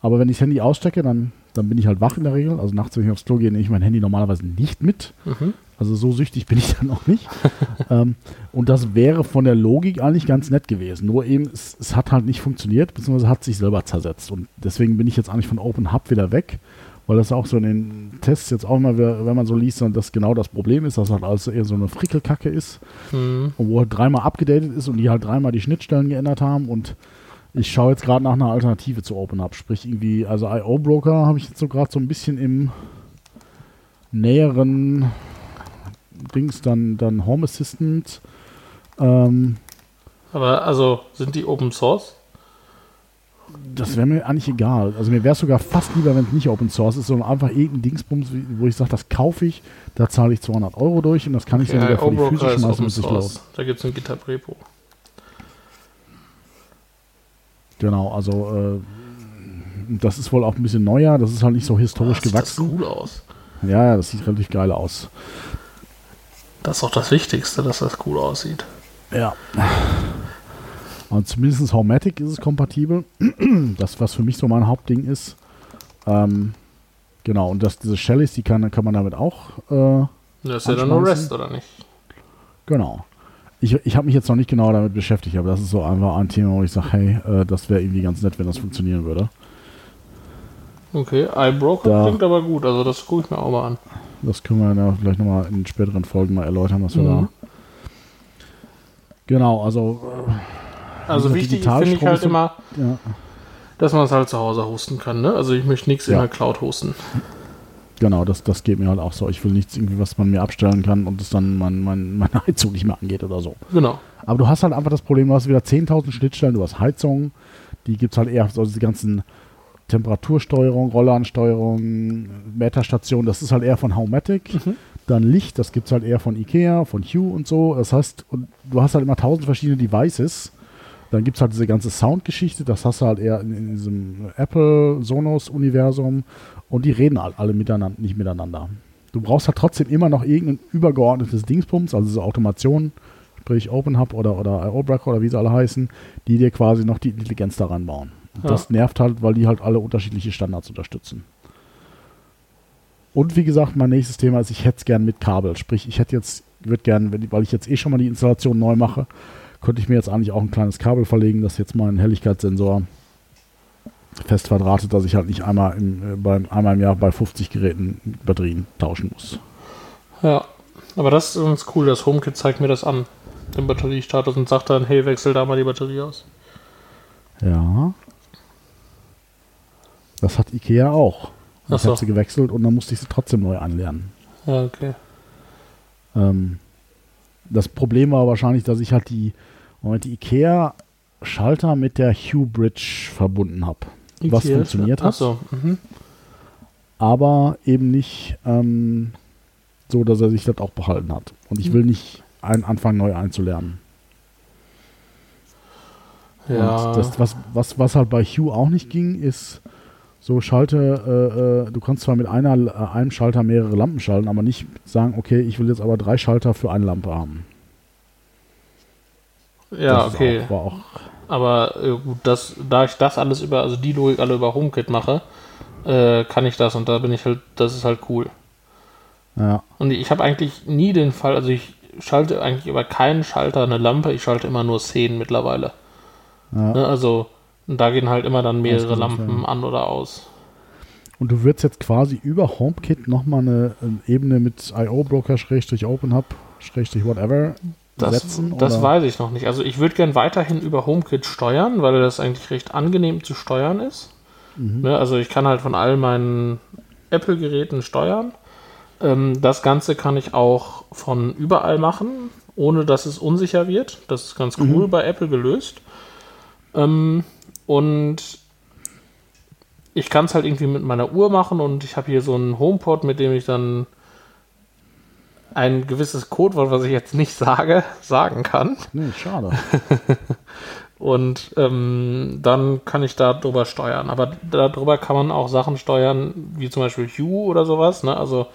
Aber wenn ich das Handy ausstecke, dann, dann bin ich halt wach in der Regel. Also nachts, wenn ich aufs Klo gehe, nehme ich mein Handy normalerweise nicht mit. Mhm. Also so süchtig bin ich dann auch nicht. ähm, und das wäre von der Logik eigentlich ganz nett gewesen. Nur eben, es, es, hat halt nicht funktioniert, beziehungsweise hat sich selber zersetzt. Und deswegen bin ich jetzt eigentlich von Open Hub wieder weg, weil das auch so in den Tests jetzt auch immer, wenn man so liest, dann das genau das Problem ist, dass halt alles eher so eine Frickelkacke ist. Mhm. Wo halt dreimal abgedatet ist und die halt dreimal die Schnittstellen geändert haben und ich schaue jetzt gerade nach einer Alternative zu Open Hub. Sprich irgendwie, also IO Broker habe ich jetzt so gerade so ein bisschen im näheren Dings, dann, dann Home Assistant. Ähm, Aber also sind die Open Source? Das wäre mir eigentlich egal. Also mir wäre es sogar fast lieber, wenn es nicht Open Source ist, sondern einfach irgendein Dingsbums, wo ich sage, das kaufe ich, da zahle ich 200 Euro durch und das kann ich okay, dann wieder vor die Füße schmeißen mit sich los. Da gibt es ein GitHub Genau, also äh, das ist wohl auch ein bisschen neuer, das ist halt nicht so historisch oh, gewachsen. Sieht das cool aus. Ja, das sieht relativ geil aus. Das ist auch das Wichtigste, dass das cool aussieht. Ja. Und zumindest Homematic ist es kompatibel. Das, was für mich so mein Hauptding ist. Ähm, genau, und das, diese Shellys, die kann, kann man damit auch. Äh, das ist ja dann nur REST, oder nicht? Genau. Ich, ich habe mich jetzt noch nicht genau damit beschäftigt, aber das ist so einfach ein Thema, wo ich sage, hey, äh, das wäre irgendwie ganz nett, wenn das funktionieren würde. Okay, iBroker da, klingt aber gut, also das gucke ich mir auch mal an. Das können wir ja vielleicht nochmal in späteren Folgen mal erläutern, was wir mhm. da. Genau, also. Äh, also wichtig finde ich halt immer, ja. dass man es halt zu Hause hosten kann. Ne? Also ich möchte nichts ja. in der Cloud hosten. Genau, das, das geht mir halt auch so. Ich will nichts irgendwie, was man mir abstellen kann und es dann mein, mein, meine Heizung nicht mehr angeht oder so. Genau. Aber du hast halt einfach das Problem, du hast wieder 10.000 Schnittstellen, du hast Heizung, die gibt es halt eher, so diese ganzen Temperatursteuerung, Rollansteuerung, Metastation, das ist halt eher von Howmatic. Mhm. Dann Licht, das gibt es halt eher von Ikea, von Hue und so. Das heißt, und du hast halt immer tausend verschiedene Devices Dann gibt es halt diese ganze Soundgeschichte, das hast du halt eher in, in diesem Apple-Sonos-Universum und die reden halt alle miteinander, nicht miteinander. Du brauchst halt trotzdem immer noch irgendein übergeordnetes Dingsbums, also so Automation, sprich OpenHub oder, oder IO-Breaker oder wie sie alle heißen, die dir quasi noch die Intelligenz da reinbauen. Ja. Das nervt halt, weil die halt alle unterschiedliche Standards unterstützen. Und wie gesagt, mein nächstes Thema ist, ich hätte es gern mit Kabel. Sprich, ich hätte jetzt, würde gern, wenn, weil ich jetzt eh schon mal die Installation neu mache, könnte ich mir jetzt eigentlich auch ein kleines Kabel verlegen, das jetzt meinen Helligkeitssensor fest verdrahtet, dass ich halt nicht einmal im, äh, beim, einmal im Jahr bei 50 Geräten Batterien tauschen muss. Ja. Aber das ist ganz cool, das HomeKit zeigt mir das an, den Batteriestatus und sagt dann, hey, wechsel da mal die Batterie aus. Ja. Das hat Ikea auch. Ach Ich so. habe sie gewechselt und dann musste ich sie trotzdem neu anlernen. Ja, okay. Ähm, das Problem war wahrscheinlich, dass ich halt die, Moment, die Ikea-Schalter mit der Hue Bridge verbunden habe. Was funktioniert hat. Achso. Mhm. Aber eben nicht ähm, so, dass er sich das auch behalten hat. Und ich will nicht einen anfangen, neu einzulernen. Ja. Und das, was, was, was halt bei Hue auch nicht ging, ist so Schalte, äh, äh, du kannst zwar mit einer, äh, einem Schalter mehrere Lampen schalten, aber nicht sagen, okay, ich will jetzt aber drei Schalter für eine Lampe haben. Ja, Das okay. Auch, war auch, Aber äh, gut, das, da ich das alles über, also die Logik alle über HomeKit mache, äh, kann ich das und da bin ich halt, das ist halt cool. ja, Und ich habe eigentlich nie den Fall, also ich schalte eigentlich über keinen Schalter eine Lampe, ich schalte immer nur Szenen mittlerweile. ja. Ne? Also da gehen halt immer dann mehrere Lampen ja. an oder aus. Und du würdest jetzt quasi über HomeKit nochmal eine, eine Ebene mit IO-Broker, Das, setzen? das oder? weiß ich noch nicht. Also ich würde gern weiterhin über HomeKit steuern, weil das eigentlich recht angenehm zu steuern ist. Mhm. Ne? Also ich kann halt von all meinen Apple-Geräten steuern. Ähm, das Ganze kann ich auch von überall machen, ohne dass es unsicher wird. Das ist ganz cool Mhm. bei Apple gelöst. Ähm, und ich kann es halt irgendwie mit meiner Uhr machen und ich habe hier so einen HomePod, mit dem ich dann ein gewisses Codewort, was ich jetzt nicht sage, sagen kann. Nee, schade. Und ähm, dann kann ich darüber steuern. Aber darüber kann man auch Sachen steuern, wie zum Beispiel Hue oder sowas. Ne? Also,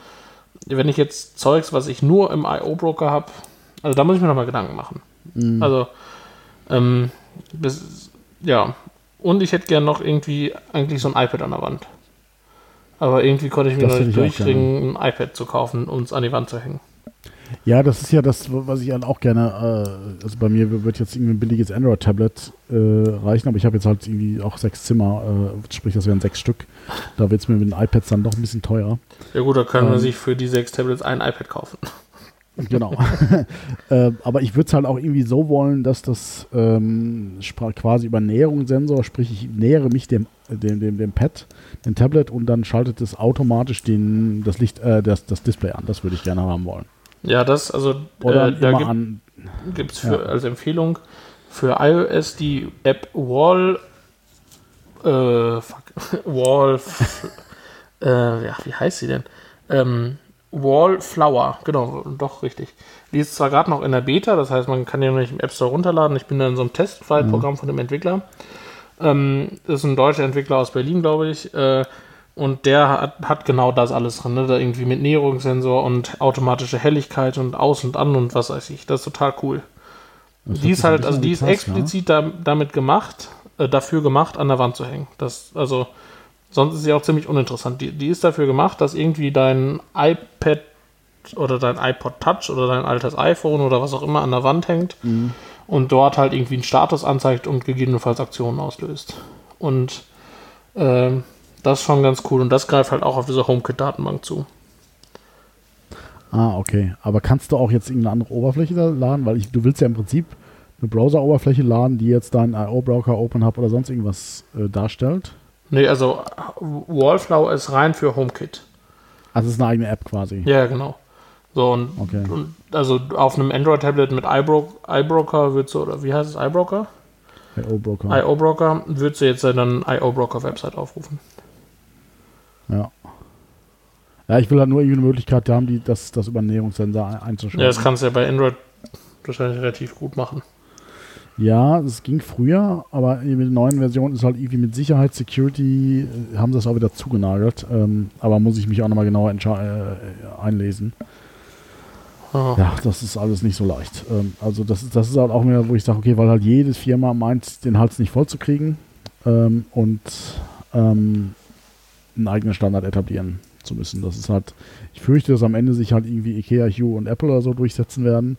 wenn ich jetzt Zeugs, was ich nur im IO-Broker habe, also da muss ich mir nochmal Gedanken machen. Mhm. Also, ähm, bis, ja. Und ich hätte gern noch irgendwie eigentlich so ein iPad an der Wand. Aber irgendwie konnte ich mir Das noch nicht durchkriegen, ein iPad zu kaufen und es an die Wand zu hängen. Ja, das ist ja das, was ich halt auch gerne, äh, also bei mir wird jetzt irgendwie ein billiges Android-Tablet äh, reichen, aber ich habe jetzt halt irgendwie auch sechs Zimmer, äh, sprich, das wären sechs Stück. Da wird es mir mit den iPads dann doch ein bisschen teurer. Ja gut, da können wir Ähm. sich für die sechs Tablets ein iPad kaufen. Genau. äh, aber ich würde es halt auch irgendwie so wollen, dass das ähm, quasi über Näherungssensor, sprich, ich nähere mich dem, dem, dem, dem Pad, dem Tablet und dann schaltet es automatisch den, das Licht, äh, das, das Display an. Das würde ich gerne haben wollen. Ja, das, also Oder äh, da gibt es für Ja. als Empfehlung für iOS die App Wall äh, fuck, Wall äh, ja, wie heißt sie denn? Ähm, Wallflower, genau, doch richtig. Die ist zwar gerade noch in der Beta, das heißt, man kann die noch nicht im App Store runterladen. Ich bin da in so einem Testflight-Programm von dem Entwickler. Ähm, das ist ein deutscher Entwickler aus Berlin, glaube ich. Äh, und der hat, hat genau das alles drin, ne? Da irgendwie mit Näherungssensor und automatische Helligkeit und aus und an und was weiß ich. Das ist total cool. Das Die ist halt, also die ist Task, explizit da, damit gemacht, äh, dafür gemacht, an der Wand zu hängen. Das, also, sonst ist sie auch ziemlich uninteressant. Die, die ist dafür gemacht, dass irgendwie dein iPad oder dein iPod Touch oder dein altes iPhone oder was auch immer an der Wand hängt Mhm. und dort halt irgendwie einen Status anzeigt und gegebenenfalls Aktionen auslöst. Und ähm, das ist schon ganz cool. Und das greift halt auch auf diese HomeKit-Datenbank zu. Ah, okay. Aber kannst du auch jetzt irgendeine andere Oberfläche da laden? Weil ich, du willst ja im Prinzip eine Browser-Oberfläche laden, die jetzt deinen IO-Broker, OpenHub oder sonst irgendwas äh, darstellt. Nee, also Wallflower ist rein für HomeKit. Also es ist eine eigene App quasi. Ja, genau. So, und, Okay. und also auf einem Android-Tablet mit iBro iBroker würdest du, oder wie heißt es, iBroker? IO-Broker. IO-Broker, würdest du jetzt dann IO-Broker-Website aufrufen. Ja. Ja, ich will halt nur irgendwie eine Möglichkeit haben, die, das, das über einen Näherungssensor einzuschalten. Ja, das kannst du ja bei Android wahrscheinlich relativ gut machen. Ja, es ging früher, aber mit der neuen Version ist halt irgendwie mit Sicherheit, Security, äh, haben sie das auch wieder zugenagelt. Ähm, aber muss ich mich auch nochmal genauer äh, einlesen. Oh. Ja, das ist alles nicht so leicht. Ähm, also das, ist, das ist halt auch mehr, wo ich sage, okay, weil halt jede Firma meint, den Hals nicht voll zu kriegen ähm, und ähm, einen eigenen Standard etablieren zu müssen. Das ist halt, ich fürchte, dass am Ende sich halt irgendwie Ikea, Hue und Apple oder so durchsetzen werden.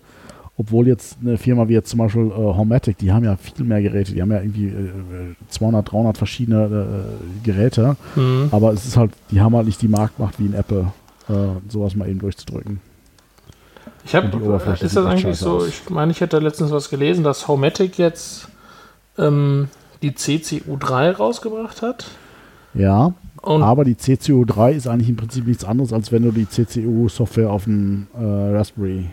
Obwohl jetzt eine Firma wie jetzt zum Beispiel äh, Homematic, die haben ja viel mehr Geräte, die haben ja irgendwie äh, 200, 300 verschiedene äh, Geräte, mhm. aber es ist halt, die haben halt nicht die Marktmacht wie in Apple, äh, sowas mal eben durchzudrücken. Ich habe, ist das eigentlich so, aus. ich meine, ich hätte letztens was gelesen, dass Homematic jetzt ähm, die CCU3 rausgebracht hat. Ja, und aber die CCU3 ist eigentlich im Prinzip nichts anderes, als wenn du die CCU-Software auf dem äh, Raspberry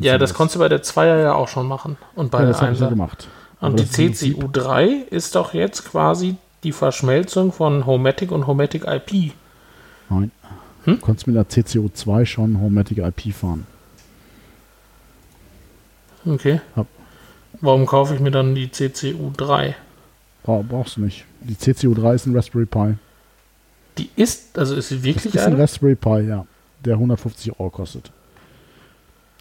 ja, das konntest du bei der Zweier ja auch schon machen. Und bei ja, ich ja gemacht. Und die CCU3 ist doch jetzt quasi die Verschmelzung von Homematic und Homematic IP. Nein. Hm? Du konntest mit der CCU2 schon Homematic IP fahren. Okay. Hab. Warum kaufe ich mir dann die CCU3? Bra brauchst du nicht. Die CCU3 ist ein Raspberry Pi. Die ist, also ist sie wirklich das ist ein Raspberry Pi, ja. Der 150 Euro kostet.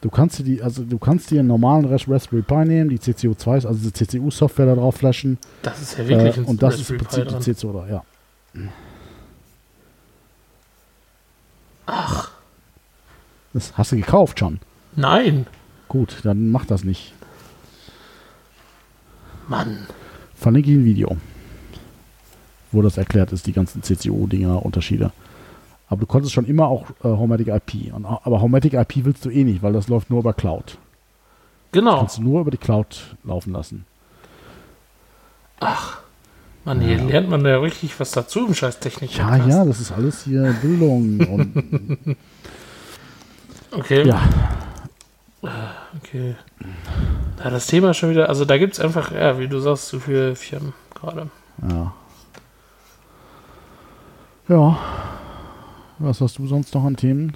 Du kannst dir die, also du kannst dir einen normalen Raspberry Pi nehmen, die CCU2 ist, also diese CCU-Software da drauf flashen. Das ist ja wirklich äh, ein Und das Raspberry ist im Prinzip die CCU3, ja. Ach. Das hast du gekauft schon? Nein. Gut, dann mach das nicht. Mann. Verlinke ich ein Video, wo das erklärt ist, die ganzen CCU-Dinger, Unterschiede. Aber du konntest schon immer auch äh, Homematic IP. Und, aber Homematic IP willst du eh nicht, weil das läuft nur über Cloud. Genau. Das kannst du nur über die Cloud laufen lassen. Ach. Man, hier ja. lernt man ja richtig was dazu im Scheiß Technik. Ja, ja, das ist alles hier Bildung und. okay. Ja. Okay. Ja, das Thema ist schon wieder, also da gibt es einfach, ja, wie du sagst, zu viele Firmen gerade. Ja. Ja. Was hast du sonst noch an Themen?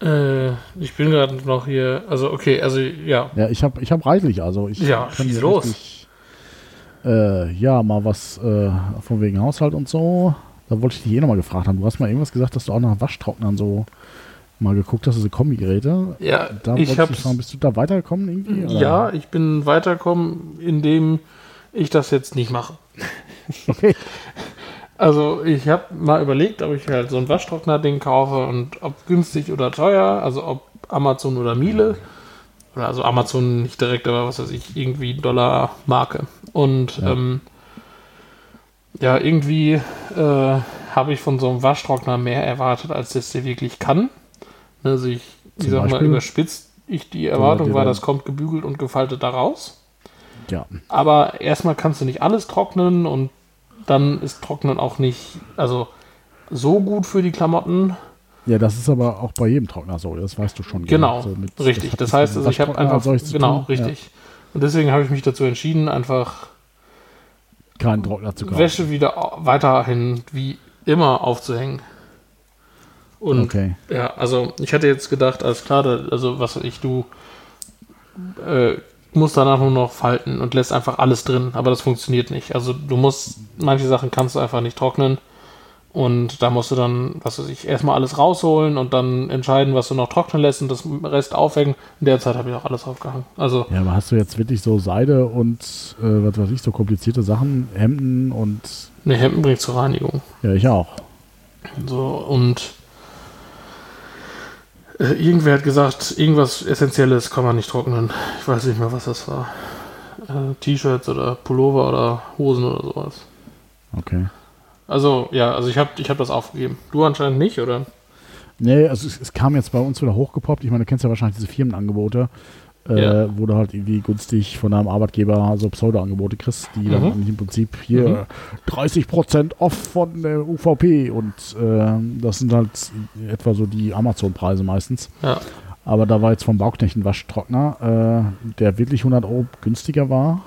Äh, ich bin gerade noch hier, also okay, also ja. Ja, ich habe ich hab reichlich, also ich ja, kann hier los. Richtig, äh, ja, mal was äh, von wegen Haushalt und so. Da wollte ich dich eh nochmal gefragt haben. Du hast mal irgendwas gesagt, dass du auch nach Waschtrocknern so mal geguckt hast, diese Kombigeräte. Ja, da ich habe. Bist du da weitergekommen irgendwie? Oder? Ja, ich bin weitergekommen, indem ich das jetzt nicht mache. Okay. Also ich habe mal überlegt, ob ich halt so ein Waschtrockner-Ding kaufe und ob günstig oder teuer, also ob Amazon oder Miele. Oder also Amazon nicht direkt, aber was weiß ich, irgendwie Dollar Marke. Und ja, ähm, ja irgendwie äh, habe ich von so einem Waschtrockner mehr erwartet, als das der wirklich kann. Also ich, ich sag mal, überspitzt, ich, die Erwartung war, das kommt gebügelt und gefaltet da raus. Ja. Aber erstmal kannst du nicht alles trocknen und dann ist Trocknen auch nicht, also so gut für die Klamotten. Ja, das ist aber auch bei jedem Trockner so, das weißt du schon. Genau, so mit, richtig. Das, das heißt, also ich habe einfach, genau, richtig. Ja. Und deswegen habe ich mich dazu entschieden, einfach keinen Trockner zu kaufen. Wäsche wieder weiterhin wie immer aufzuhängen. Und okay. ja, also ich hatte jetzt gedacht, alles klar, also was ich, du äh, musst danach nur noch falten und lässt einfach alles drin, aber das funktioniert nicht. Also du musst, manche Sachen kannst du einfach nicht trocknen und da musst du dann, was weiß ich, erstmal alles rausholen und dann entscheiden, was du noch trocknen lässt und das Rest aufhängen. In der Zeit habe ich auch alles aufgehangen. Also ja, aber hast du jetzt wirklich so Seide und äh, was weiß ich, so komplizierte Sachen, Hemden und. Ne, Hemden bringt zur Reinigung. Ja, ich auch. So, und äh, irgendwer hat gesagt, irgendwas Essentielles kann man nicht trocknen. Ich weiß nicht mehr, was das war. Äh, T-Shirts oder Pullover oder Hosen oder sowas. Okay. Also, ja, also ich habe ich hab das aufgegeben. Du anscheinend nicht, oder? Nee, also es, es, kam jetzt bei uns wieder hochgepoppt. Ich meine, du kennst ja wahrscheinlich diese Firmenangebote, äh, ja. wo du halt irgendwie günstig von deinem Arbeitgeber so Pseudo-Angebote kriegst, die mhm. dann im Prinzip hier mhm. 30% off von der UVP und äh, das sind halt etwa so die Amazon-Preise meistens. Ja. Aber da war jetzt vom Bauknecht ein Waschtrockner, äh, der wirklich 100 Euro günstiger war,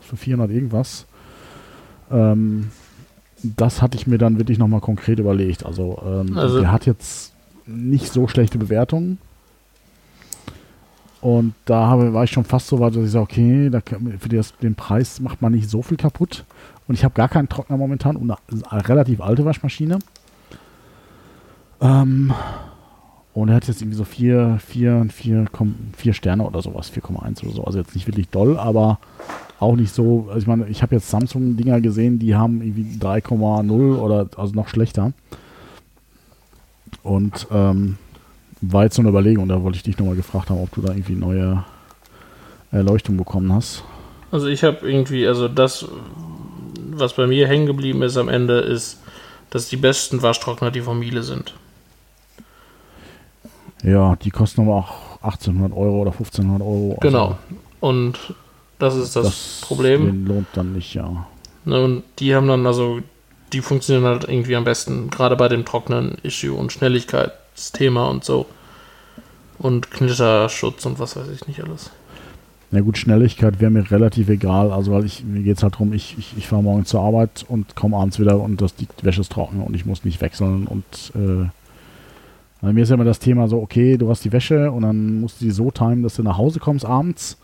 für 400 irgendwas. Ähm, das hatte ich mir dann wirklich nochmal konkret überlegt. Also, ähm, also der hat jetzt nicht so schlechte Bewertungen. Und da habe, war ich schon fast so weit, dass ich sage, okay, da, für das, den Preis macht man nicht so viel kaputt. Und ich habe gar keinen Trockner momentan und eine relativ alte Waschmaschine. Ähm, und er hat jetzt irgendwie so 4, 4, 4, 4 Sterne oder sowas, 4,1 oder so. Also jetzt nicht wirklich doll, aber auch nicht so. Also ich meine, ich habe jetzt Samsung-Dinger gesehen, die haben irgendwie 3,0 oder also noch schlechter. Und ähm, war jetzt so eine Überlegung, da wollte ich dich nochmal gefragt haben, ob du da irgendwie neue Erleuchtung bekommen hast. Also ich habe irgendwie, also das, was bei mir hängen geblieben ist am Ende, ist, dass die besten Waschtrockner die Miele sind. Ja, die kosten aber auch 1800 Euro oder 1500 Euro. Also genau. Und das ist das, das Problem. Den lohnt dann nicht, ja. Ne, und die haben dann also, die funktionieren halt irgendwie am besten, gerade bei dem trockenen Issue und Schnelligkeitsthema und so. Und Knitterschutz und was weiß ich nicht alles. Na gut, Schnelligkeit wäre mir relativ egal, also weil ich, mir geht es halt darum, ich, ich, ich fahre morgen zur Arbeit und komme abends wieder und das, die Wäsche ist trocken und ich muss nicht wechseln und äh, bei mir ist ja immer das Thema so, okay, du hast die Wäsche und dann musst du die so timen, dass du nach Hause kommst abends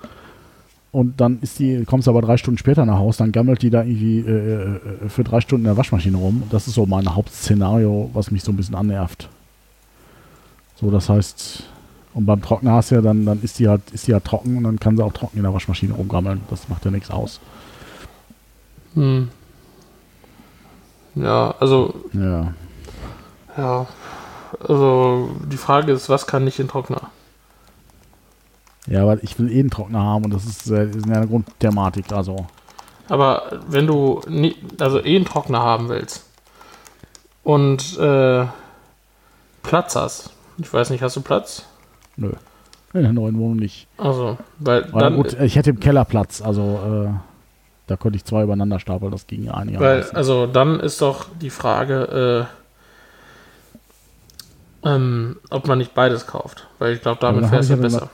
und dann ist die, kommst du aber drei Stunden später nach Hause, dann gammelt die da irgendwie äh, äh, für drei Stunden in der Waschmaschine rum. Das ist so mein Hauptszenario, was mich so ein bisschen annervt. So, das heißt, und beim Trockner hast du ja dann, dann ist die halt, ist die halt trocken und dann kann sie auch trocken in der Waschmaschine rumgammeln. Das macht ja nichts aus. Hm. Ja, also. Ja. Ja, also die Frage ist, was kann nicht in Trockner? Ja, weil ich will eh einen Trockner haben und das ist, äh, ist eine Grundthematik, also. Aber wenn du nie, also eh einen Trockner haben willst und äh, Platz hast, ich weiß nicht, hast du Platz? Nö. In der neuen Wohnung nicht. Also, weil Aber dann. Gut, ich hätte im Keller Platz, also äh, da konnte ich zwei übereinander stapeln, das ging ja einigermaßen. Weil, also dann ist doch die Frage, äh, ähm, ob man nicht beides kauft. Weil ich glaube, damit fährst du ja besser.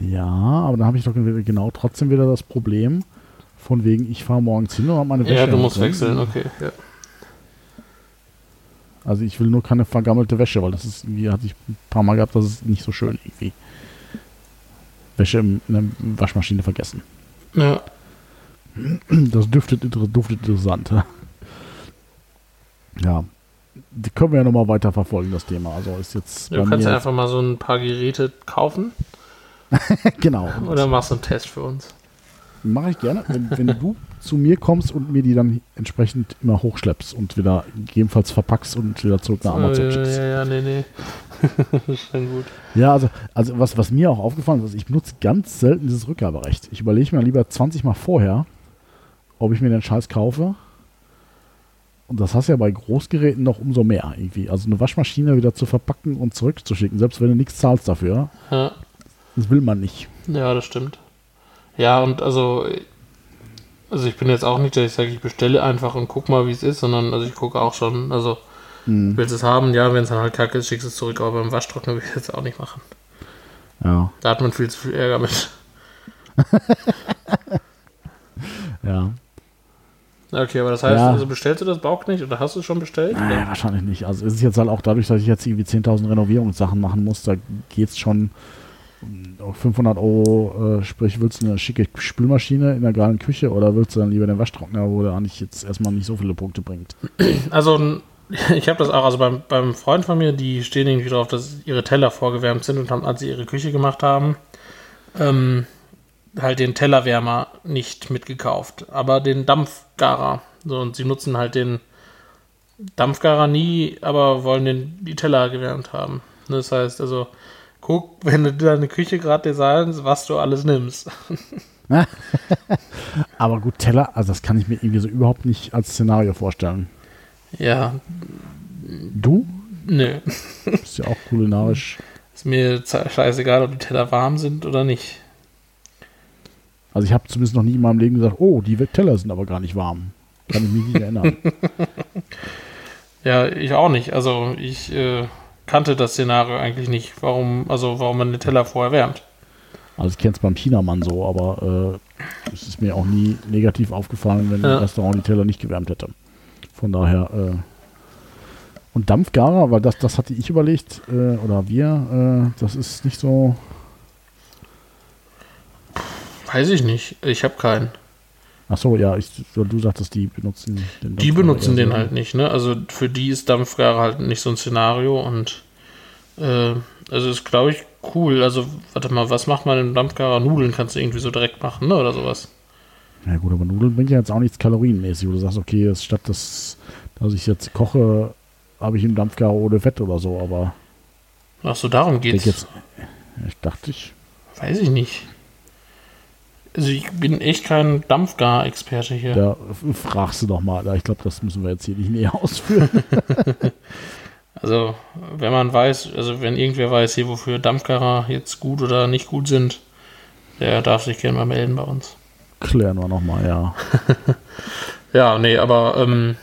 Ja, aber dann habe ich doch genau trotzdem wieder das Problem, von wegen, ich fahre morgens hin und habe meine Wäsche. Ja, du musst wechseln, okay, ja. Also ich will nur keine vergammelte Wäsche, weil das ist irgendwie, hatte ich ein paar Mal gehabt, das ist nicht so schön irgendwie. Wäsche in der Waschmaschine vergessen. Ja. Das duftet, duftet interessant. Ja, die können wir ja nochmal weiter verfolgen, das Thema. Also ist jetzt. Du kannst ja einfach mal so ein paar Geräte kaufen. genau. Oder machst du einen Test für uns? Mache ich gerne. Wenn, wenn du zu mir kommst und mir die dann entsprechend immer hochschleppst und wieder gegebenenfalls verpackst und wieder zurück nach Amazon schickst. Ja, ja, nee, nee. das ist schon gut. Ja, also, also was, was mir auch aufgefallen ist, ich benutze ganz selten dieses Rückgaberecht. Ich überlege mir lieber 20 Mal vorher, ob ich mir den Scheiß kaufe und das hast du ja bei Großgeräten noch umso mehr irgendwie. Also eine Waschmaschine wieder zu verpacken und zurückzuschicken, selbst wenn du nichts zahlst dafür. Ja. Das will man nicht. Ja, das stimmt. Ja, und also, also ich bin jetzt auch nicht, dass ich sage, ich bestelle einfach und guck mal, wie es ist, sondern also ich gucke auch schon, also hm. willst du es haben, ja, wenn es dann halt kacke ist, schickst du es zurück, aber beim Waschtrockner will ich es jetzt auch nicht machen. Ja. Da hat man viel zu viel Ärger mit. ja. Okay, aber das heißt, ja. also bestellst du das Bauch nicht oder hast du es schon bestellt? Naja, wahrscheinlich nicht. Also es ist jetzt halt auch dadurch, dass ich jetzt irgendwie 10.000 Renovierungssachen machen muss, da geht es schon 500 Euro, äh, sprich, willst du eine schicke Spülmaschine in der geilen Küche oder willst du dann lieber den Waschtrockner, wo der eigentlich jetzt erstmal nicht so viele Punkte bringt? Also ich habe das auch, also beim, beim Freund von mir, die stehen irgendwie drauf, dass ihre Teller vorgewärmt sind und haben, als sie ihre Küche gemacht haben, ähm, halt den Tellerwärmer nicht mitgekauft, aber den Dampfgarer. So, und sie nutzen halt den Dampfgarer nie, aber wollen den, die Teller gewärmt haben. Das heißt also, guck, wenn du deine Küche gerade designst, was du alles nimmst. aber gut, Teller, also das kann ich mir irgendwie so überhaupt nicht als Szenario vorstellen. Ja. Du? Nö. Ist ja auch kulinarisch. Ist mir scheißegal, ob die Teller warm sind oder nicht. Also ich habe zumindest noch nie in meinem Leben gesagt, oh, die Teller sind aber gar nicht warm. Kann ich mich nicht erinnern. ja, ich auch nicht. Also ich äh, kannte das Szenario eigentlich nicht, warum, also warum man den Teller vorher wärmt. Also ich kenne es beim Chinamann so, aber äh, es ist mir auch nie negativ aufgefallen, wenn ja. ein Restaurant die Teller nicht gewärmt hätte. Von daher, äh, Und Dampfgarer, weil das, das hatte ich überlegt, äh, oder wir, äh, das ist nicht so. Weiß ich nicht. Ich habe keinen. Ach so, ja, ich, du sagtest, die benutzen den Die benutzen den halt nicht, ne? Also für die ist Dampfgarer halt nicht so ein Szenario und äh, also ist, glaube ich, cool. Also, warte mal, was macht man im Dampfgarer? Nudeln kannst du irgendwie so direkt machen, ne? Oder sowas. Ja gut, aber Nudeln bringt ja jetzt auch nichts kalorienmäßig, wo du sagst, okay, statt das, dass ich jetzt koche, habe ich einen Dampfgarer ohne Fett oder so, aber. Ach so, darum geht's. Jetzt, ich dachte ich. Weiß ich nicht. Also ich bin echt kein Dampfgar-Experte hier. Da fragst du doch mal. Ich glaube, das müssen wir jetzt hier nicht näher ausführen. also, wenn man weiß, also wenn irgendwer weiß hier, wofür Dampfgarer jetzt gut oder nicht gut sind, der darf sich gerne mal melden bei uns. Klären wir nochmal, ja. ja, nee, aber ähm,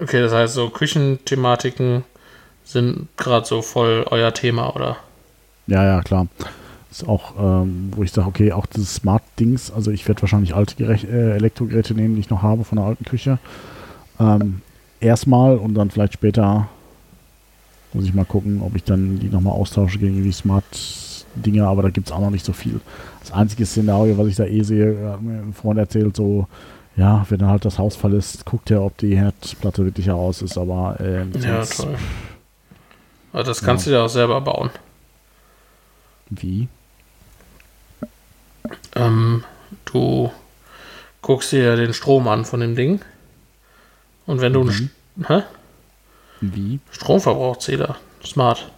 okay, das heißt, so Küchenthematiken sind gerade so voll euer Thema, oder? Ja, ja, klar. Ist auch, ähm, wo ich sage, okay, auch dieses Smart-Dings, also ich werde wahrscheinlich alte Gerech äh, Elektrogeräte nehmen, die ich noch habe von der alten Küche. Ähm, erstmal und dann vielleicht später muss ich mal gucken, ob ich dann die nochmal austausche gegen die Smart-Dinge, aber da gibt es auch noch nicht so viel. Das einzige Szenario, was ich da eh sehe, hat mir ein Freund erzählt, so, ja, wenn er halt das Haus verlässt, guckt er, ob die Herdplatte wirklich heraus ist, aber äh, Ja, toll. Also das kannst ja. du ja auch selber bauen. Wie? Ähm, du guckst dir ja den Strom an von dem Ding. Und wenn du einen hä? Wie? Stromverbrauchszähler, smart.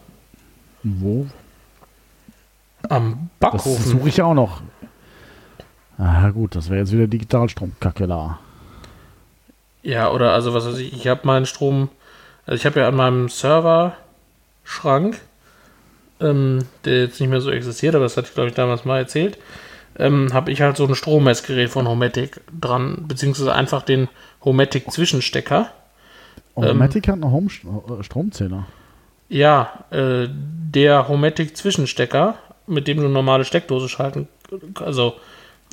Wo? Am Backofen. Das suche ich auch noch. Ah, gut, das wäre jetzt wieder Digitalstromkacke da. Ja, oder also was weiß ich, ich habe meinen Strom, also ich habe ja an meinem Server-Schrank, ähm, der jetzt nicht mehr so existiert, aber das hatte ich glaube ich damals mal erzählt, ähm, habe ich halt so ein Strommessgerät von Homatic dran, beziehungsweise einfach den Homatic Zwischenstecker. Homatic ähm, hat einen Home äh, Stromzähler. Ja, äh, der Homatic Zwischenstecker, mit dem du eine normale Steckdose schalten, also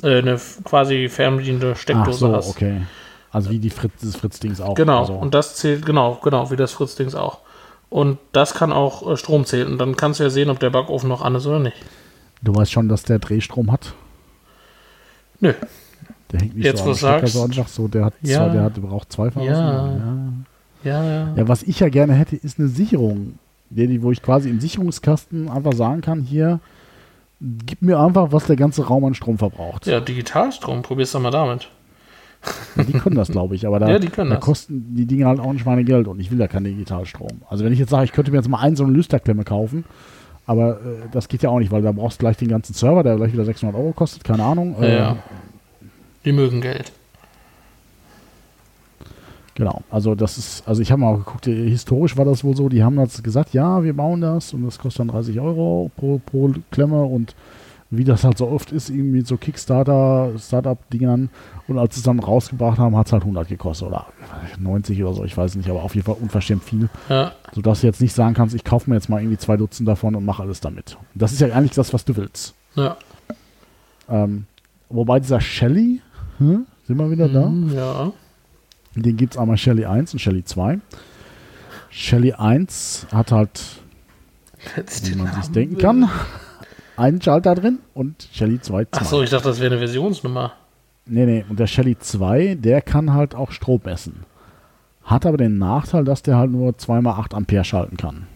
äh, eine quasi fernbediente Steckdose Ach so, hast. okay. Also wie die Fritz, das Fritz-Dings auch. Genau, also. und das zählt, genau, genau, wie das Fritz-Dings auch. Und das kann auch äh, Strom zählen. Und dann kannst du ja sehen, ob der Backofen noch an ist oder nicht. Du weißt schon, dass der Drehstrom hat? Nö. Der hängt nicht Jetzt, so am sagst, so einfach so, der hat ja, zwei, der hat, braucht zwei Phasen. Ja. ja. Ja, ja. was ich ja gerne hätte, ist eine Sicherung. Die, wo ich quasi im Sicherungskasten einfach sagen kann, hier, gib mir einfach, was der ganze Raum an Strom verbraucht. Ja, Digitalstrom, probier's doch mal damit. Ja, die können das, glaube ich, aber da, ja, da kosten die Dinge halt auch ein Schweinegeld und ich will ja keinen Digitalstrom. Also wenn ich jetzt sage, ich könnte mir jetzt mal einen so eine Lüsterklemme kaufen, aber äh, das geht ja auch nicht, weil da brauchst du gleich den ganzen Server, der gleich wieder 600 Euro kostet, keine Ahnung. Äh, ja. Die mögen Geld. Genau, also das ist, also ich habe mal geguckt, historisch war das wohl so, die haben das gesagt, ja, wir bauen das und das kostet dann 30 Euro pro, pro Klemme und wie das halt so oft ist, irgendwie so Kickstarter, Startup-Dingern. Und als sie es dann rausgebracht haben, hat es halt 100 gekostet oder 90 oder so, ich weiß nicht, aber auf jeden Fall unverschämt viel. Ja. Sodass du jetzt nicht sagen kannst, ich kaufe mir jetzt mal irgendwie zwei Dutzend davon und mache alles damit. Das ist ja eigentlich das, was du willst. Ja. Ähm, wobei dieser Shelly, hm, sind wir wieder da? Mhm, ja. Den gibt es einmal Shelly 1 und Shelly 2. Shelly 1 hat halt, wie man sich denken kann, einen Schalter drin und Shelly 2 zwei. Achso, ich dachte, das wäre eine Versionsnummer. Nee, nee, und der Shelly 2, der kann halt auch Strom messen. Hat aber den Nachteil, dass der halt nur 2x8 Ampere schalten kann.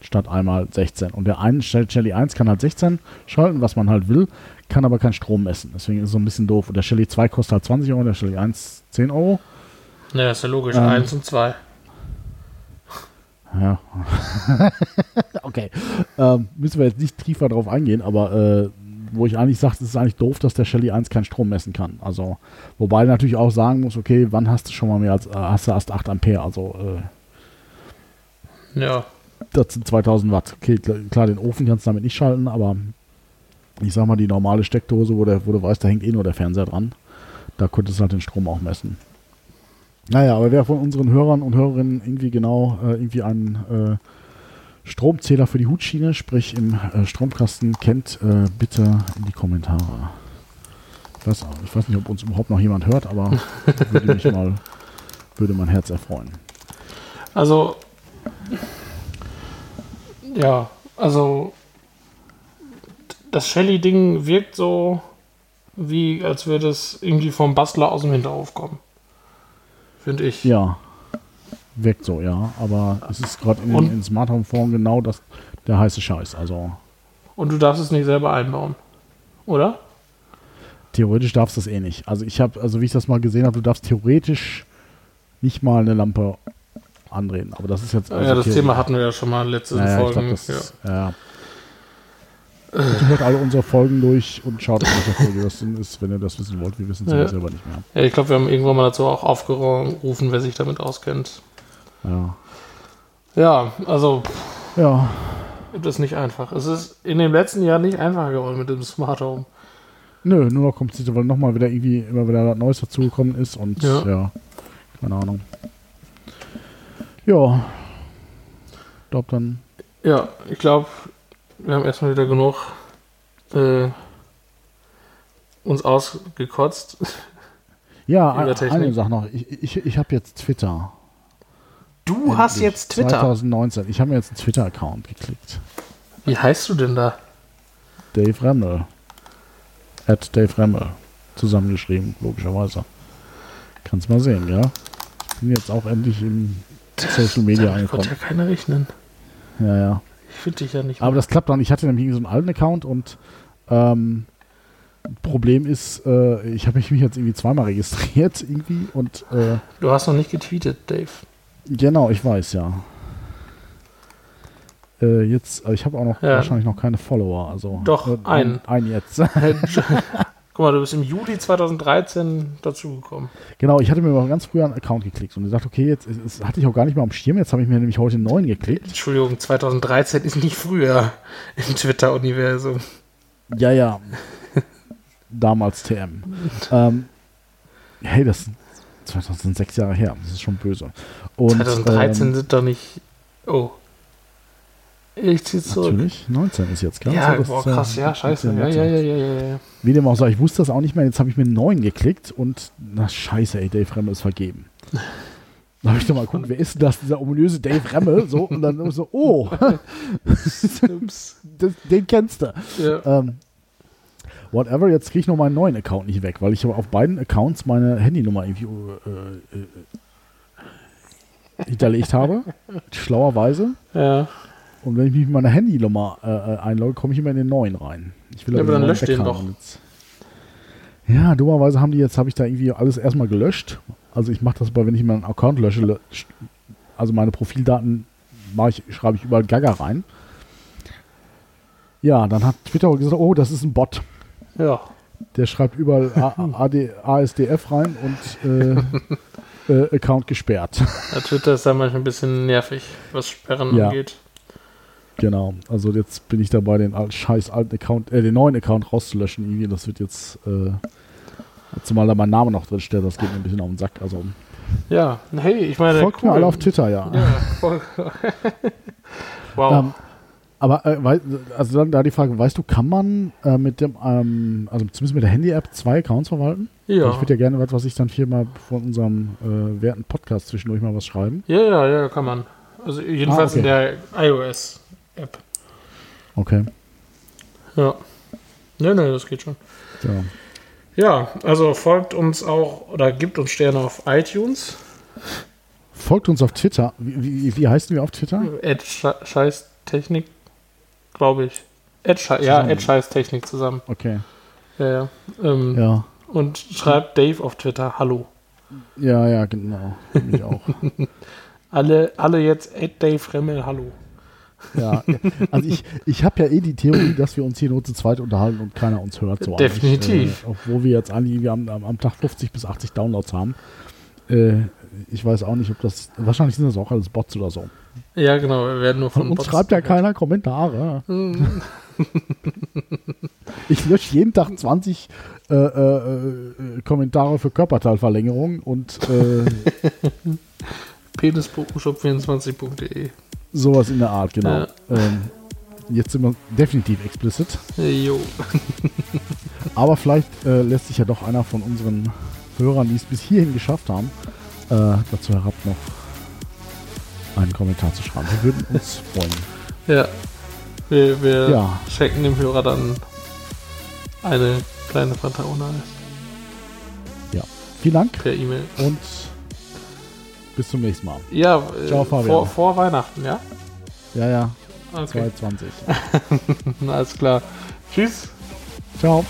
Statt einmal 16. Und der eine Shelly 1 kann halt 16 schalten, was man halt will, kann aber keinen Strom messen. Deswegen ist es so ein bisschen doof. Und der Shelly 2 kostet halt 20 Euro, der Shelly 1 10 Euro. Ja, ist ja logisch. Ähm, 1 und 2. Ja. okay. Ähm, müssen wir jetzt nicht tiefer drauf eingehen, aber äh, wo ich eigentlich sage, es ist eigentlich doof, dass der Shelly 1 keinen Strom messen kann. Also, wobei natürlich auch sagen muss, okay, wann hast du schon mal mehr als, äh, hast du erst 8 Ampere, also äh, Ja. Das sind 2000 Watt. Okay, klar, den Ofen kannst du damit nicht schalten, aber ich sag mal, die normale Steckdose, wo, der, wo du weißt, da hängt eh nur der Fernseher dran, da könntest du halt den Strom auch messen. Naja, aber wer von unseren Hörern und Hörerinnen irgendwie genau äh, irgendwie einen äh, Stromzähler für die Hutschiene, sprich im äh, Stromkasten kennt, äh, bitte in die Kommentare. Ich weiß, ich weiß nicht, ob uns überhaupt noch jemand hört, aber würde mich mal, würde mein Herz erfreuen. Also, ja, also das Shelly-Ding wirkt so, wie als würde es irgendwie vom Bastler aus dem Hinterhof kommen. Finde ich. Ja. Wirkt so, ja. Aber es ist gerade in, in Smart Home Form genau das, der heiße Scheiß. Also Und du darfst es nicht selber einbauen. Oder? theoretisch darfst du das eh nicht. Also ich habe, also wie ich das mal gesehen habe, du darfst theoretisch nicht mal eine Lampe andrehen. Aber das ist jetzt. Also ja, das. Thema hatten wir ja schon mal letzte Ja, ja, ich Folgen. glaub, das, ja. ja. Hört alle unsere Folgen durch und schaut, in welcher Folge das denn ist, wenn ihr das wissen wollt. Wir wissen es Ja. ja. selber nicht mehr. ja, ich glaube, wir haben irgendwann mal dazu auch aufgerufen, wer sich damit auskennt. Ja. Ja, also Ja. das ist nicht einfach. Es ist in den letzten Jahren nicht einfacher geworden mit dem Smart Home. Nö, nur noch kompliziert, weil nochmal wieder irgendwie immer wieder was Neues dazugekommen ist und Ja. ja. keine Ahnung. Ja. Ich glaube dann. Ja, ich glaube, wir haben erstmal wieder genug äh, uns ausgekotzt. Ja, eine, Sache noch. Ich, ich, ich habe jetzt Twitter. Du hast Endlich. jetzt Twitter. 2019. Ich habe mir jetzt einen Twitter-Account geklickt. Wie heißt du denn da? Dave Remmel. At Dave Remmel. Zusammengeschrieben, logischerweise. Kannst mal sehen, ja. Ich bin jetzt auch endlich im Social Media Damit konnte angekommen. ja keiner rechnen. Ja, ja. Finde dich ja nicht. Aber das klappt dann. Ich hatte nämlich so einen alten Account und ähm, Problem ist, äh, ich habe mich jetzt irgendwie zweimal registriert irgendwie und äh, du hast noch nicht getweetet, Dave. genau, ich weiß, ja. Äh, jetzt, äh, ich habe auch noch Ja. wahrscheinlich noch keine Follower, also Doch, äh, einen. Ein jetzt. Guck mal, du bist im Juli 2013 dazugekommen. genau, ich hatte mir mal ganz früher einen Account geklickt und gesagt, okay, jetzt es hatte ich auch gar nicht mal am Schirm, jetzt habe ich mir nämlich heute einen neuen geklickt. Entschuldigung, 2013 ist nicht früher im Twitter-Universum. Ja, ja. Damals TM. ähm, hey, das sind 2006 Jahre her. Das ist schon böse. Und, 2013 ähm, sind doch nicht. Oh. Ich zieh zurück. Natürlich, 19 ist jetzt, klar. Ja, das boah, äh, krass, ja, scheiße. 19, Ja, ja, 19. ja, ja, ja. Wie dem auch sei, ich wusste das auch nicht mehr. Jetzt habe ich mir einen neuen geklickt und na scheiße, ey, Dave Remmel ist vergeben. Da habe ich doch mal geguckt, wer ist denn das, dieser ominöse Dave Remmel? So, und dann so, oh, den kennst du. Ja. Ähm, whatever, jetzt kriege ich noch meinen neuen Account nicht weg, weil ich habe auf beiden Accounts meine Handynummer irgendwie äh, äh, hinterlegt habe. Schlauerweise. ja. Und wenn ich mich mit meiner Handynummer äh, äh, einlogge, komme ich immer in den neuen rein. Ich will Ja, aber dann neuen lösch den doch. Jetzt. Ja, dummerweise haben die jetzt, habe ich da irgendwie alles erstmal gelöscht. Also ich mache das aber, wenn ich meinen Account lösche, lösch, also meine Profildaten ich, schreibe ich überall Gaga rein. Ja, dann hat Twitter gesagt, oh, das ist ein Bot. Ja. Der schreibt überall AD ASDF rein und äh, äh, Account gesperrt. ja. Twitter ist da manchmal ein bisschen nervig, was Sperren Ja. angeht. Genau. Also jetzt bin ich dabei, den al- scheiß alten Account, äh, den neuen Account rauszulöschen irgendwie. Das wird jetzt, äh, zumal da mein Name noch drin steht, das geht mir ein bisschen auf den Sack. Also Ja, hey, ich meine. folgt mir alle auf Twitter, ja. Ja, wow. Ähm, aber äh, also dann da die Frage, weißt du, kann man äh, mit dem, ähm, also zumindest mit der Handy-App zwei Accounts verwalten? ja. Ich würde ja gerne was, was ich dann hier mal von unserem äh, werten Podcast zwischendurch mal was schreiben. ja, ja, ja, kann man. Also jedenfalls Ah, okay. in der iOS-App. Okay. Ja. Ne, ne, das geht schon. Ja. Ja, also folgt uns auch oder gibt uns Sterne auf iTunes. Folgt uns auf Twitter. Wie, wie, wie heißen wir auf Twitter? Ed Sche- Scheiß Technik, glaube ich. Ed Sche ja, Zusammen. Ed Scheiß Technik zusammen. Okay. Ja, ja. Ähm, Ja. Und schreibt Dave auf Twitter Hallo. Ja, ja, genau. Ich auch. Alle, alle jetzt Ed Dave Remmel Hallo. Ja, also ich, ich habe ja eh die Theorie, dass wir uns hier nur zu zweit unterhalten und keiner uns hört. So Definitiv. Äh, obwohl wir jetzt eigentlich am, am, am Tag 50 bis 80 Downloads haben. Äh, ich weiß auch nicht, ob das. Wahrscheinlich sind das auch alles Bots oder so. Ja, genau, wir werden nur Von von uns Bots schreibt ja keiner Kommentare. Mhm. Ich lösche jeden Tag 20 äh, äh, äh, Kommentare für Körperteilverlängerung und äh, penis.shop24.de Sowas in der Art, genau. Ja. Ähm, jetzt sind wir definitiv explicit. Jo. Aber vielleicht äh, lässt sich ja doch einer von unseren Hörern, die es bis hierhin geschafft haben, äh, dazu herab noch einen Kommentar zu schreiben. Wir würden uns freuen. Ja. Wir, wir ja. schenken dem Hörer dann eine kleine Fanta Ja. Vielen Dank. Per E-Mail. Und bis zum nächsten Mal. Ja, Ciao, äh, Fabian. Vor, vor Weihnachten, ja? Ja, ja. Okay. 22. Alles klar. Tschüss. Ciao.